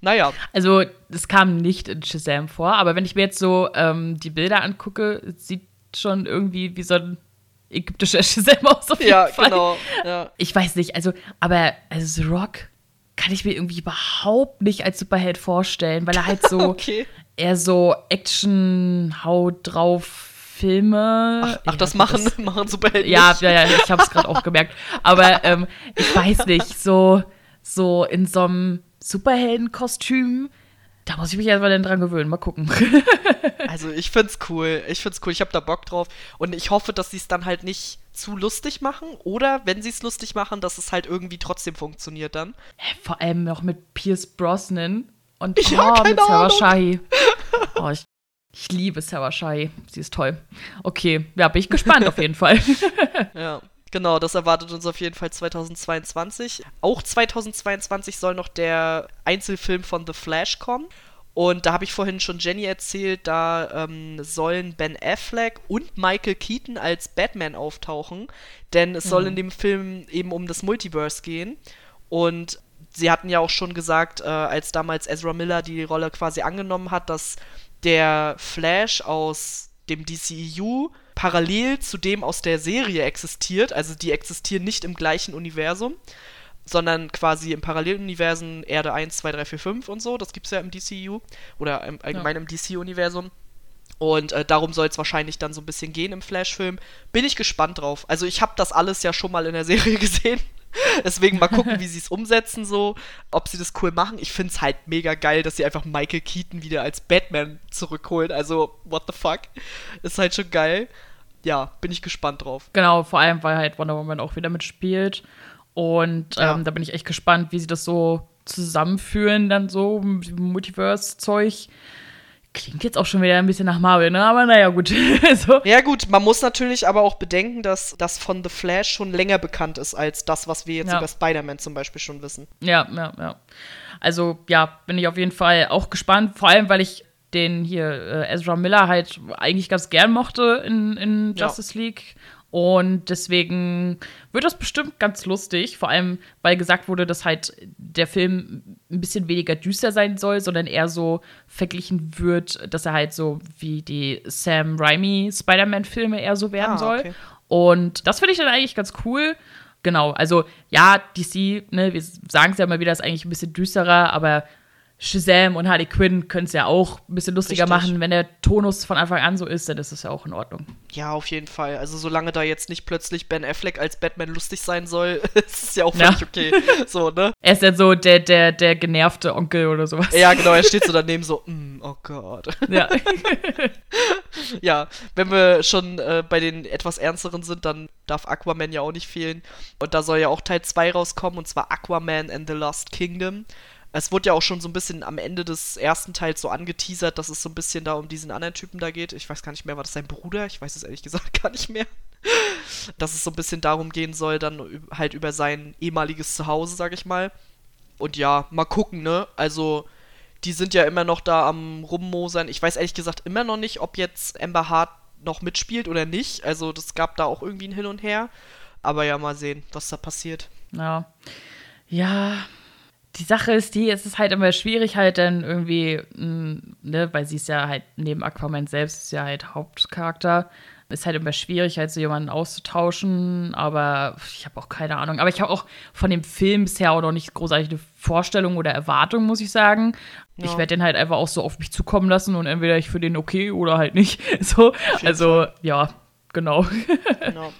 B: Naja.
A: Also, es kam nicht in Shazam vor, aber wenn ich mir jetzt so ähm, die Bilder angucke, sieht schon irgendwie wie so ein ägyptischer Shazam aus. Auf jeden ja, Fall. genau. Ja. Ich weiß nicht, also, aber also The Rock kann ich mir irgendwie überhaupt nicht als Superheld vorstellen, weil er halt so okay. eher so Action, Haut drauf Filme.
B: Ach, ach das machen, das, machen Superhelden.
A: Ja, ja, ja, ich habe es gerade auch gemerkt. Aber ähm, ich weiß nicht, so, so in so einem Superheldenkostüm, da muss ich mich erstmal dran gewöhnen. Mal gucken.
B: also ich find's cool. Ich find's cool. Ich habe da Bock drauf. Und ich hoffe, dass sie es dann halt nicht zu lustig machen. Oder wenn sie es lustig machen, dass es halt irgendwie trotzdem funktioniert dann.
A: Vor allem noch mit Pierce Brosnan und ja, oh, mit Sarah Shahi. Oh, ich ich liebe Sarah Shai. Sie ist toll. Okay, ja, bin ich gespannt auf jeden Fall.
B: ja. Genau, das erwartet uns auf jeden Fall 2022. Auch 2022 soll noch der Einzelfilm von The Flash kommen. Und da habe ich vorhin schon Jenny erzählt, da ähm, sollen Ben Affleck und Michael Keaton als Batman auftauchen. Denn es mhm. soll in dem Film eben um das Multiverse gehen. Und sie hatten ja auch schon gesagt, äh, als damals Ezra Miller die Rolle quasi angenommen hat, dass der Flash aus dem DCEU parallel zu dem aus der Serie existiert. Also die existieren nicht im gleichen Universum, sondern quasi im Paralleluniversen Erde 1, 2, 3, 4, 5 und so. Das gibt es ja im DCEU oder im, allgemein ja. im DC-Universum. Und äh, darum soll es wahrscheinlich dann so ein bisschen gehen im Flash-Film. Bin ich gespannt drauf. Also ich habe das alles ja schon mal in der Serie gesehen. Deswegen mal gucken, wie sie es umsetzen, so, ob sie das cool machen. Ich finde es halt mega geil, dass sie einfach Michael Keaton wieder als Batman zurückholen. Also, what the fuck? Ist halt schon geil. Ja, bin ich gespannt drauf.
A: Genau, vor allem, weil halt Wonder Woman auch wieder mitspielt. Und ähm, ja. da bin ich echt gespannt, wie sie das so zusammenführen, dann so, Multiverse-Zeug. Klingt jetzt auch schon wieder ein bisschen nach Marvel, ne? Aber naja, gut.
B: so. Ja, gut, man muss natürlich aber auch bedenken, dass das von The Flash schon länger bekannt ist als das, was wir jetzt ja. über Spider-Man zum Beispiel schon wissen.
A: Ja, ja, ja. Also, ja, bin ich auf jeden Fall auch gespannt. Vor allem, weil ich den hier äh, Ezra Miller halt eigentlich ganz gern mochte in, in Justice ja. League. Und deswegen wird das bestimmt ganz lustig, vor allem weil gesagt wurde, dass halt der Film ein bisschen weniger düster sein soll, sondern eher so verglichen wird, dass er halt so wie die Sam Raimi Spider-Man-Filme eher so werden ah, okay. soll. Und das finde ich dann eigentlich ganz cool. Genau, also ja, DC, ne, wir sagen es ja immer wieder, ist eigentlich ein bisschen düsterer, aber Shazam und Harley Quinn können es ja auch ein bisschen lustiger Richtig. machen. Wenn der Tonus von Anfang an so ist, dann ist es ja auch in Ordnung.
B: Ja, auf jeden Fall. Also solange da jetzt nicht plötzlich Ben Affleck als Batman lustig sein soll, ist es ja auch völlig ja. okay. So, ne?
A: Er ist dann so der, der, der genervte Onkel oder sowas.
B: Ja, genau, er steht so daneben so, mm, oh Gott. Ja. ja, wenn wir schon äh, bei den etwas ernsteren sind, dann darf Aquaman ja auch nicht fehlen. Und da soll ja auch Teil 2 rauskommen, und zwar Aquaman and the Lost Kingdom. Es wurde ja auch schon so ein bisschen am Ende des ersten Teils so angeteasert, dass es so ein bisschen da um diesen anderen Typen da geht. Ich weiß gar nicht mehr, war das sein Bruder? Ich weiß es ehrlich gesagt gar nicht mehr. dass es so ein bisschen darum gehen soll, dann halt über sein ehemaliges Zuhause, sag ich mal. Und ja, mal gucken, ne? Also, die sind ja immer noch da am Rummosern. Ich weiß ehrlich gesagt immer noch nicht, ob jetzt Amber Hart noch mitspielt oder nicht. Also das gab da auch irgendwie ein Hin und Her. Aber ja, mal sehen, was da passiert.
A: Ja. Ja, die Sache ist die, es ist halt immer schwierig, halt dann irgendwie, mm, ne, weil sie ist ja halt neben Aquaman selbst, ist ja halt Hauptcharakter. Ist halt immer schwierig, halt so jemanden auszutauschen, aber ich habe auch keine Ahnung. Aber ich habe auch von dem Film bisher auch noch nicht großartig eine Vorstellung oder Erwartung, muss ich sagen. Ja. Ich werde den halt einfach auch so auf mich zukommen lassen und entweder ich für den okay oder halt nicht. So, also ja, genau. Genau.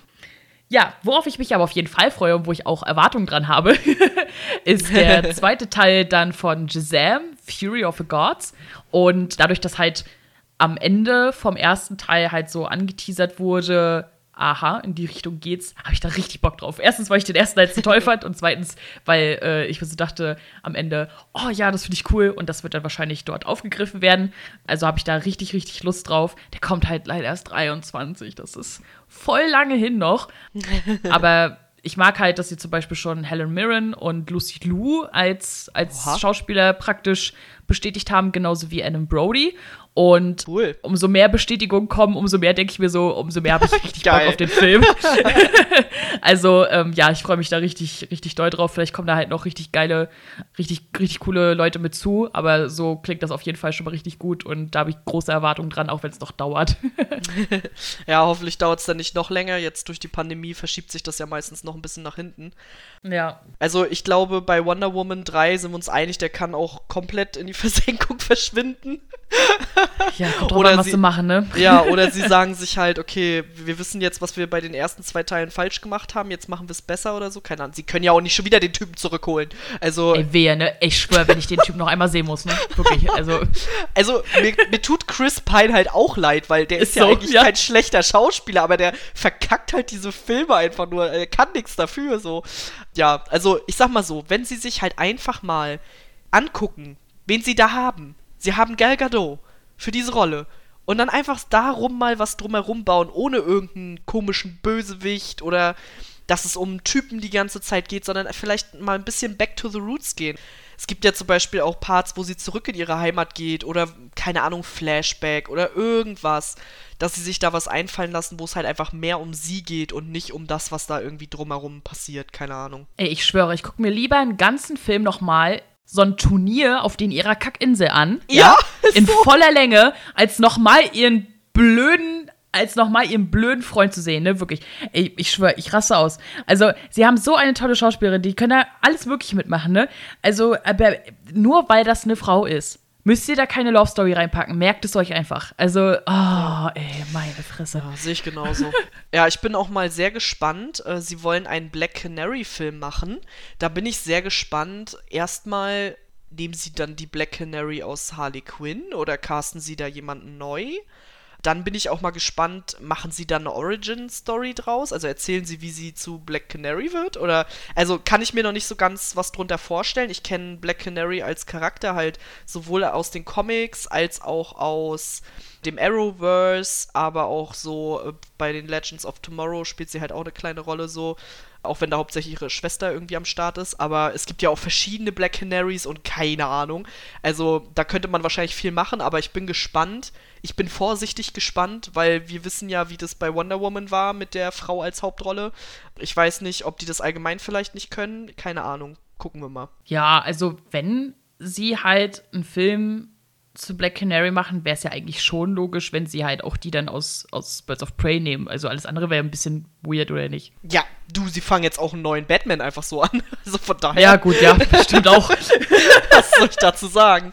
A: Ja, worauf ich mich aber auf jeden Fall freue und wo ich auch Erwartungen dran habe, ist der zweite Teil dann von Shazam, Fury of the Gods. Und dadurch, dass halt am Ende vom ersten Teil halt so angeteasert wurde, aha, in die Richtung geht's, habe ich da richtig Bock drauf. Erstens, weil ich den ersten so toll fand und zweitens, weil äh, ich mir so dachte am Ende, oh ja, das finde ich cool und das wird dann wahrscheinlich dort aufgegriffen werden. Also habe ich da richtig, richtig Lust drauf. Der kommt halt leider erst 23, das ist voll lange hin noch. Aber ich mag halt, dass sie zum Beispiel schon Helen Mirren und Lucy Liu als, als Schauspieler praktisch bestätigt haben, genauso wie Adam Brody. Und cool. umso mehr Bestätigungen kommen, umso mehr denke ich mir so, umso mehr habe ich richtig Bock auf den Film. also, ähm, ja, ich freue mich da richtig, richtig doll drauf. Vielleicht kommen da halt noch richtig geile, richtig, richtig coole Leute mit zu. Aber so klingt das auf jeden Fall schon mal richtig gut und da habe ich große Erwartungen dran, auch wenn es noch dauert.
B: ja, hoffentlich dauert es dann nicht noch länger. Jetzt durch die Pandemie verschiebt sich das ja meistens noch ein bisschen nach hinten.
A: Ja.
B: Also, ich glaube, bei Wonder Woman 3 sind wir uns einig, der kann auch komplett in die Versenkung verschwinden.
A: Ja, kommt oder an, was sie, machen, ne?
B: Ja, oder sie sagen sich halt, okay, wir wissen jetzt, was wir bei den ersten zwei Teilen falsch gemacht haben, jetzt machen wir es besser oder so. Keine Ahnung. Sie können ja auch nicht schon wieder den Typen zurückholen. Also.
A: Ey, wehe, ne? Ich schwöre, wenn ich den Typen noch einmal sehen muss, ne? Wirklich. Also.
B: Also, mir, mir tut Chris Pine halt auch leid, weil der ist, ist ja so, eigentlich ja. kein schlechter Schauspieler, aber der verkackt halt diese Filme einfach nur. Er kann nichts dafür, so. Ja, also, ich sag mal so, wenn sie sich halt einfach mal angucken, wen sie da haben. Sie haben Gal Gadot für diese Rolle. Und dann einfach darum mal was drumherum bauen, ohne irgendeinen komischen Bösewicht oder dass es um Typen die ganze Zeit geht, sondern vielleicht mal ein bisschen back to the roots gehen. Es gibt ja zum Beispiel auch Parts, wo sie zurück in ihre Heimat geht oder, keine Ahnung, Flashback oder irgendwas, dass sie sich da was einfallen lassen, wo es halt einfach mehr um sie geht und nicht um das, was da irgendwie drumherum passiert, keine Ahnung.
A: Ey, ich schwöre, ich gucke mir lieber einen ganzen Film nochmal so ein Turnier auf den ihrer Kackinsel an. Ja. ja in so. voller Länge, als nochmal ihren blöden als nochmal ihren blöden Freund zu sehen, ne? Wirklich. Ey, ich schwöre, ich rasse aus. Also, sie haben so eine tolle Schauspielerin, die können da alles Mögliche mitmachen, ne? Also, aber nur weil das eine Frau ist, müsst ihr da keine Love Story reinpacken. Merkt es euch einfach. Also, oh, ey, meine Fresse.
B: Ja, sehe ich genauso. ja, ich bin auch mal sehr gespannt. Äh, sie wollen einen Black Canary-Film machen. Da bin ich sehr gespannt. Erstmal nehmen sie dann die Black Canary aus Harley Quinn oder casten sie da jemanden neu? Dann bin ich auch mal gespannt, machen sie dann eine Origin-Story draus? Also erzählen sie, wie sie zu Black Canary wird? Oder, also kann ich mir noch nicht so ganz was drunter vorstellen. Ich kenne Black Canary als Charakter halt sowohl aus den Comics als auch aus dem Arrowverse, aber auch so äh, bei den Legends of Tomorrow spielt sie halt auch eine kleine Rolle so. Auch wenn da hauptsächlich ihre Schwester irgendwie am Start ist. Aber es gibt ja auch verschiedene Black Canaries und keine Ahnung. Also da könnte man wahrscheinlich viel machen, aber ich bin gespannt. Ich bin vorsichtig gespannt, weil wir wissen ja, wie das bei Wonder Woman war mit der Frau als Hauptrolle. Ich weiß nicht, ob die das allgemein vielleicht nicht können. Keine Ahnung. Gucken wir mal.
A: Ja, also wenn sie halt einen Film zu Black Canary machen, wäre es ja eigentlich schon logisch, wenn sie halt auch die dann aus, aus Birds of Prey nehmen. Also alles andere wäre ein bisschen weird, oder nicht?
B: Ja, du, sie fangen jetzt auch einen neuen Batman einfach so an. Also von daher.
A: Ja, gut, ja, stimmt auch.
B: Was soll ich dazu sagen?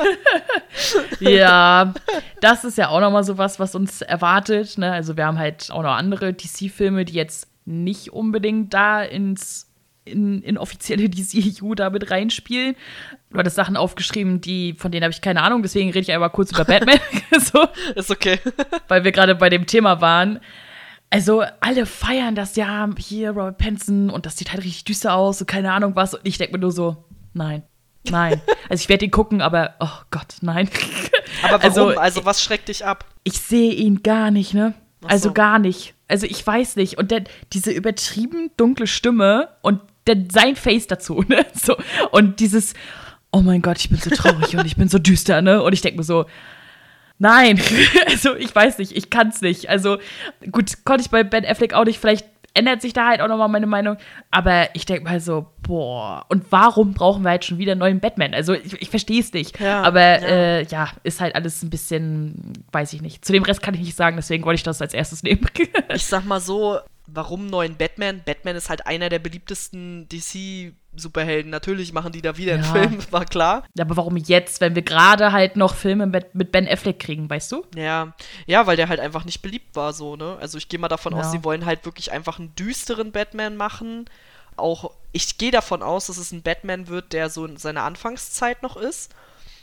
A: ja, das ist ja auch nochmal so was, was uns erwartet. Ne? Also wir haben halt auch noch andere DC-Filme, die jetzt nicht unbedingt da ins in, in offizielle DCU da mit reinspielen. Du hattest Sachen aufgeschrieben, die, von denen habe ich keine Ahnung, deswegen rede ich einmal kurz über Batman.
B: so. Ist okay.
A: Weil wir gerade bei dem Thema waren. Also, alle feiern das ja hier, Robert Pattinson, und das sieht halt richtig düster aus und keine Ahnung was. Und ich denke mir nur so, nein. Nein. Also ich werde ihn gucken, aber oh Gott, nein.
B: Aber warum? Also, also was schreckt dich ab?
A: Ich sehe ihn gar nicht, ne? Also gar nicht. Also ich weiß nicht. Und der, diese übertrieben dunkle Stimme und sein Face dazu, ne? So. Und dieses, oh mein Gott, ich bin so traurig und ich bin so düster, ne? Und ich denke mir so, Nein, also ich weiß nicht, ich kann es nicht. Also gut, konnte ich bei Ben Affleck auch nicht. Vielleicht ändert sich da halt auch nochmal meine Meinung. Aber ich denke mal so, boah, und warum brauchen wir halt schon wieder einen neuen Batman? Also ich, ich verstehe es nicht. Ja, aber ja. Äh, ja. ist halt alles ein bisschen, weiß ich nicht. Zu dem Rest kann ich nicht sagen, deswegen wollte ich das als erstes nehmen.
B: ich sag mal so, warum neuen Batman? Batman ist halt einer der beliebtesten DC- Superhelden. Natürlich machen die da wieder einen Film, war klar.
A: Ja, aber warum jetzt, wenn wir gerade halt noch Filme mit Ben Affleck kriegen, weißt du?
B: Ja, ja, weil der halt einfach nicht beliebt war, so, ne? Also ich gehe mal davon ja. aus, sie wollen halt wirklich einfach einen düsteren Batman machen. Auch, ich gehe davon aus, dass es ein Batman wird, der so in seiner Anfangszeit noch ist.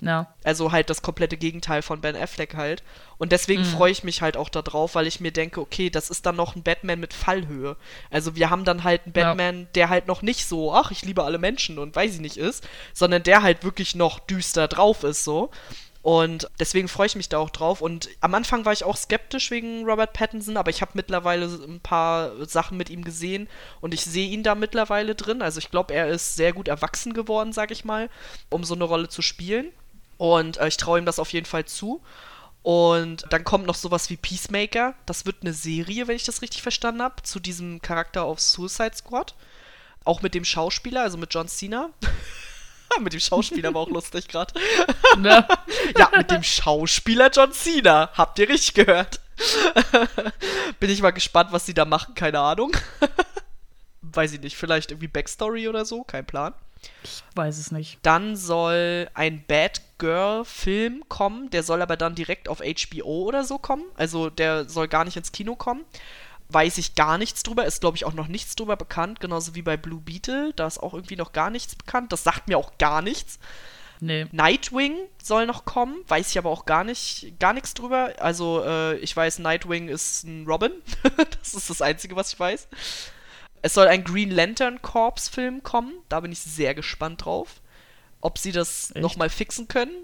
B: Ja. Also halt das komplette Gegenteil von Ben Affleck halt. Und deswegen mhm. freue ich mich halt auch darauf, weil ich mir denke, okay, das ist dann noch ein Batman mit Fallhöhe. Also wir haben dann halt einen Batman, ja. der halt noch nicht so, ach, ich liebe alle Menschen und weiß ich nicht ist, sondern der halt wirklich noch düster drauf ist so. Und deswegen freue ich mich da auch drauf. Und am Anfang war ich auch skeptisch wegen Robert Pattinson, aber ich habe mittlerweile ein paar Sachen mit ihm gesehen und ich sehe ihn da mittlerweile drin. Also ich glaube, er ist sehr gut erwachsen geworden, sag ich mal, um so eine Rolle zu spielen. Und äh, ich traue ihm das auf jeden Fall zu. Und dann kommt noch sowas wie Peacemaker. Das wird eine Serie, wenn ich das richtig verstanden habe, zu diesem Charakter auf Suicide Squad. Auch mit dem Schauspieler, also mit John Cena. mit dem Schauspieler war auch lustig gerade. Ne? ja, mit dem Schauspieler John Cena. Habt ihr richtig gehört? Bin ich mal gespannt, was sie da machen, keine Ahnung. Weiß ich nicht, vielleicht irgendwie Backstory oder so, kein Plan.
A: Ich weiß es nicht.
B: Dann soll ein Bad Girl-Film kommen, der soll aber dann direkt auf HBO oder so kommen. Also der soll gar nicht ins Kino kommen. Weiß ich gar nichts drüber, ist glaube ich auch noch nichts drüber bekannt, genauso wie bei Blue Beetle, da ist auch irgendwie noch gar nichts bekannt. Das sagt mir auch gar nichts. Nee. Nightwing soll noch kommen, weiß ich aber auch gar nicht, gar nichts drüber. Also, äh, ich weiß, Nightwing ist ein Robin. das ist das Einzige, was ich weiß. Es soll ein Green Lantern Corps Film kommen. Da bin ich sehr gespannt drauf. Ob sie das nochmal fixen können.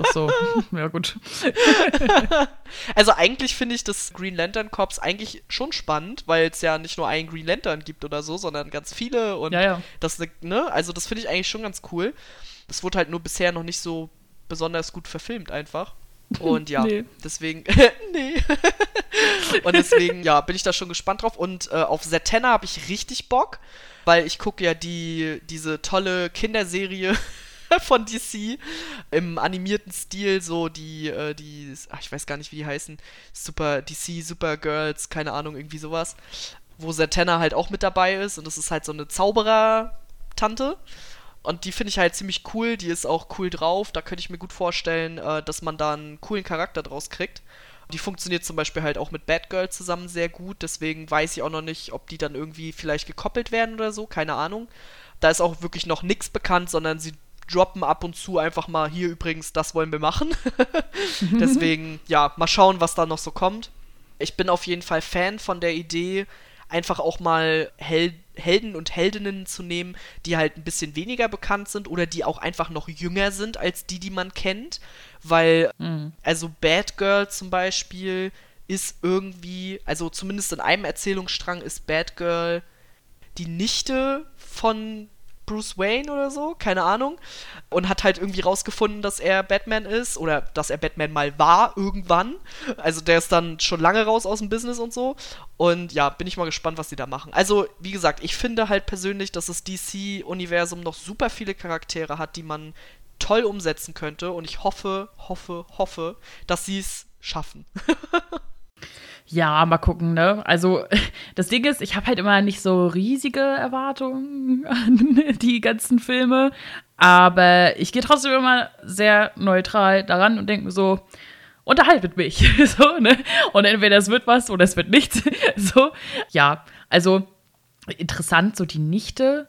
A: Ach so, ja gut.
B: also eigentlich finde ich das Green Lantern Corps eigentlich schon spannend, weil es ja nicht nur einen Green Lantern gibt oder so, sondern ganz viele und
A: ja, ja.
B: das ne, also das finde ich eigentlich schon ganz cool. Das wurde halt nur bisher noch nicht so besonders gut verfilmt einfach. Und ja, nee. deswegen, nee. und deswegen, ja, bin ich da schon gespannt drauf. Und äh, auf Zatanna habe ich richtig Bock, weil ich gucke ja die, diese tolle Kinderserie von DC im animierten Stil, so die, äh, die, ach, ich weiß gar nicht, wie die heißen, Super, DC, Supergirls, keine Ahnung, irgendwie sowas, wo Zatanna halt auch mit dabei ist und das ist halt so eine Zauberer-Tante und die finde ich halt ziemlich cool, die ist auch cool drauf. Da könnte ich mir gut vorstellen, äh, dass man da einen coolen Charakter draus kriegt. Die funktioniert zum Beispiel halt auch mit Batgirl zusammen sehr gut, deswegen weiß ich auch noch nicht, ob die dann irgendwie vielleicht gekoppelt werden oder so, keine Ahnung. Da ist auch wirklich noch nichts bekannt, sondern sie droppen ab und zu einfach mal hier übrigens, das wollen wir machen. deswegen, ja, mal schauen, was da noch so kommt. Ich bin auf jeden Fall Fan von der Idee, einfach auch mal Hel Helden und Heldinnen zu nehmen, die halt ein bisschen weniger bekannt sind oder die auch einfach noch jünger sind als die, die man kennt. Weil, mhm. also Bad Girl zum Beispiel ist irgendwie, also zumindest in einem Erzählungsstrang ist Bad Girl die Nichte von Bruce Wayne oder so, keine Ahnung. Und hat halt irgendwie rausgefunden, dass er Batman ist oder dass er Batman mal war irgendwann. Also der ist dann schon lange raus aus dem Business und so. Und ja, bin ich mal gespannt, was die da machen. Also, wie gesagt, ich finde halt persönlich, dass das DC-Universum noch super viele Charaktere hat, die man toll umsetzen könnte. Und ich hoffe, hoffe, hoffe, dass sie es schaffen.
A: Ja, mal gucken, ne? Also, das Ding ist, ich habe halt immer nicht so riesige Erwartungen an die ganzen Filme, aber ich gehe trotzdem immer sehr neutral daran und denke mir so, unterhaltet mich, so, ne? Und entweder es wird was oder es wird nichts, so. Ja, also interessant, so die Nichte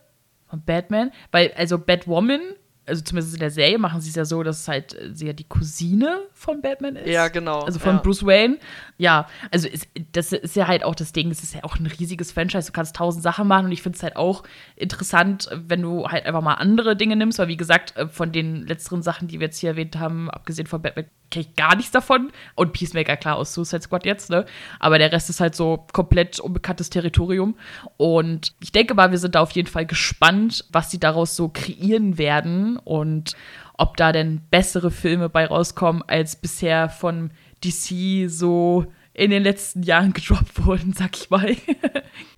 A: von Batman, weil, also Batwoman also zumindest in der Serie machen sie es ja so, dass es halt äh, sie ja die Cousine von Batman ist.
B: Ja, genau.
A: Also von
B: ja.
A: Bruce Wayne. Ja, also ist, das ist ja halt auch das Ding, es ist ja auch ein riesiges Franchise, du kannst tausend Sachen machen und ich finde es halt auch interessant, wenn du halt einfach mal andere Dinge nimmst, weil wie gesagt, äh, von den letzteren Sachen, die wir jetzt hier erwähnt haben, abgesehen von Batman, kenne ich gar nichts davon. Und Peacemaker, klar, aus Suicide Squad jetzt, ne? Aber der Rest ist halt so komplett unbekanntes Territorium. Und ich denke mal, wir sind da auf jeden Fall gespannt, was sie daraus so kreieren werden und ob da denn bessere Filme bei rauskommen, als bisher von DC so in den letzten Jahren gedroppt wurden, sag ich mal.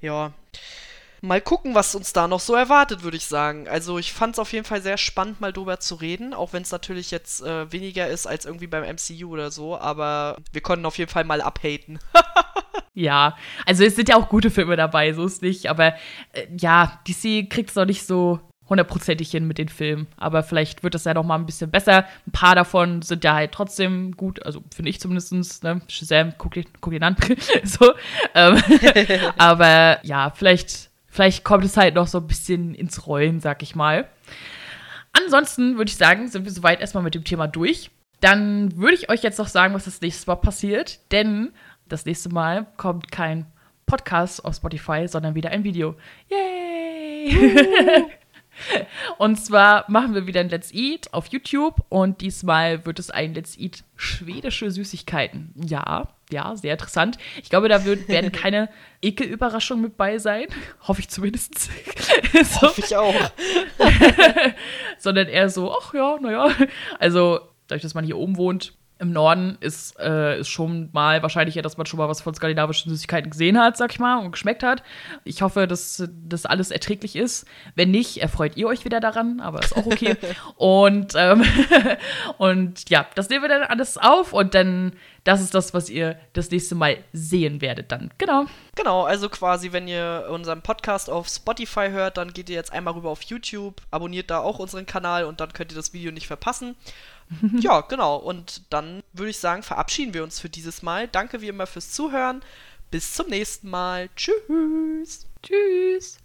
B: ja. Mal gucken, was uns da noch so erwartet, würde ich sagen. Also ich fand es auf jeden Fall sehr spannend, mal drüber zu reden, auch wenn es natürlich jetzt äh, weniger ist als irgendwie beim MCU oder so, aber wir konnten auf jeden Fall mal abhaten.
A: ja, also es sind ja auch gute Filme dabei, so ist nicht, aber äh, ja, DC kriegt es noch nicht so hundertprozentig hin mit den Filmen. Aber vielleicht wird das ja noch mal ein bisschen besser. Ein paar davon sind ja halt trotzdem gut, also finde ich zumindest. Ne? Shazam, guck, guck ihn an. so. Ähm, aber ja, vielleicht, vielleicht kommt es halt noch so ein bisschen ins Rollen, sag ich mal. Ansonsten würde ich sagen, sind wir soweit erstmal mit dem Thema durch. Dann würde ich euch jetzt noch sagen, was das nächste Mal passiert. Denn das nächste Mal kommt kein Podcast auf Spotify, sondern wieder ein Video. Yay! Und zwar machen wir wieder ein Let's Eat auf YouTube und diesmal wird es ein Let's Eat schwedische Süßigkeiten. Ja, ja, sehr interessant. Ich glaube, da wird, werden keine Ekelüberraschungen mit bei sein. Hoffe ich zumindest.
B: so. Hoffe ich auch.
A: Sondern eher so, ach ja, naja. Also, dadurch, dass man hier oben wohnt, im Norden ist, äh, ist schon mal wahrscheinlich ja, dass man schon mal was von skandinavischen Süßigkeiten gesehen hat, sag ich mal, und geschmeckt hat. Ich hoffe, dass das alles erträglich ist. Wenn nicht, erfreut ihr euch wieder daran, aber ist auch okay. und, ähm, und ja, das nehmen wir dann alles auf und dann, das ist das, was ihr das nächste Mal sehen werdet dann. Genau.
B: Genau, also quasi, wenn ihr unseren Podcast auf Spotify hört, dann geht ihr jetzt einmal rüber auf YouTube, abonniert da auch unseren Kanal und dann könnt ihr das Video nicht verpassen. ja, genau. Und dann würde ich sagen, verabschieden wir uns für dieses Mal. Danke wie immer fürs Zuhören. Bis zum nächsten Mal. Tschüss.
A: Tschüss.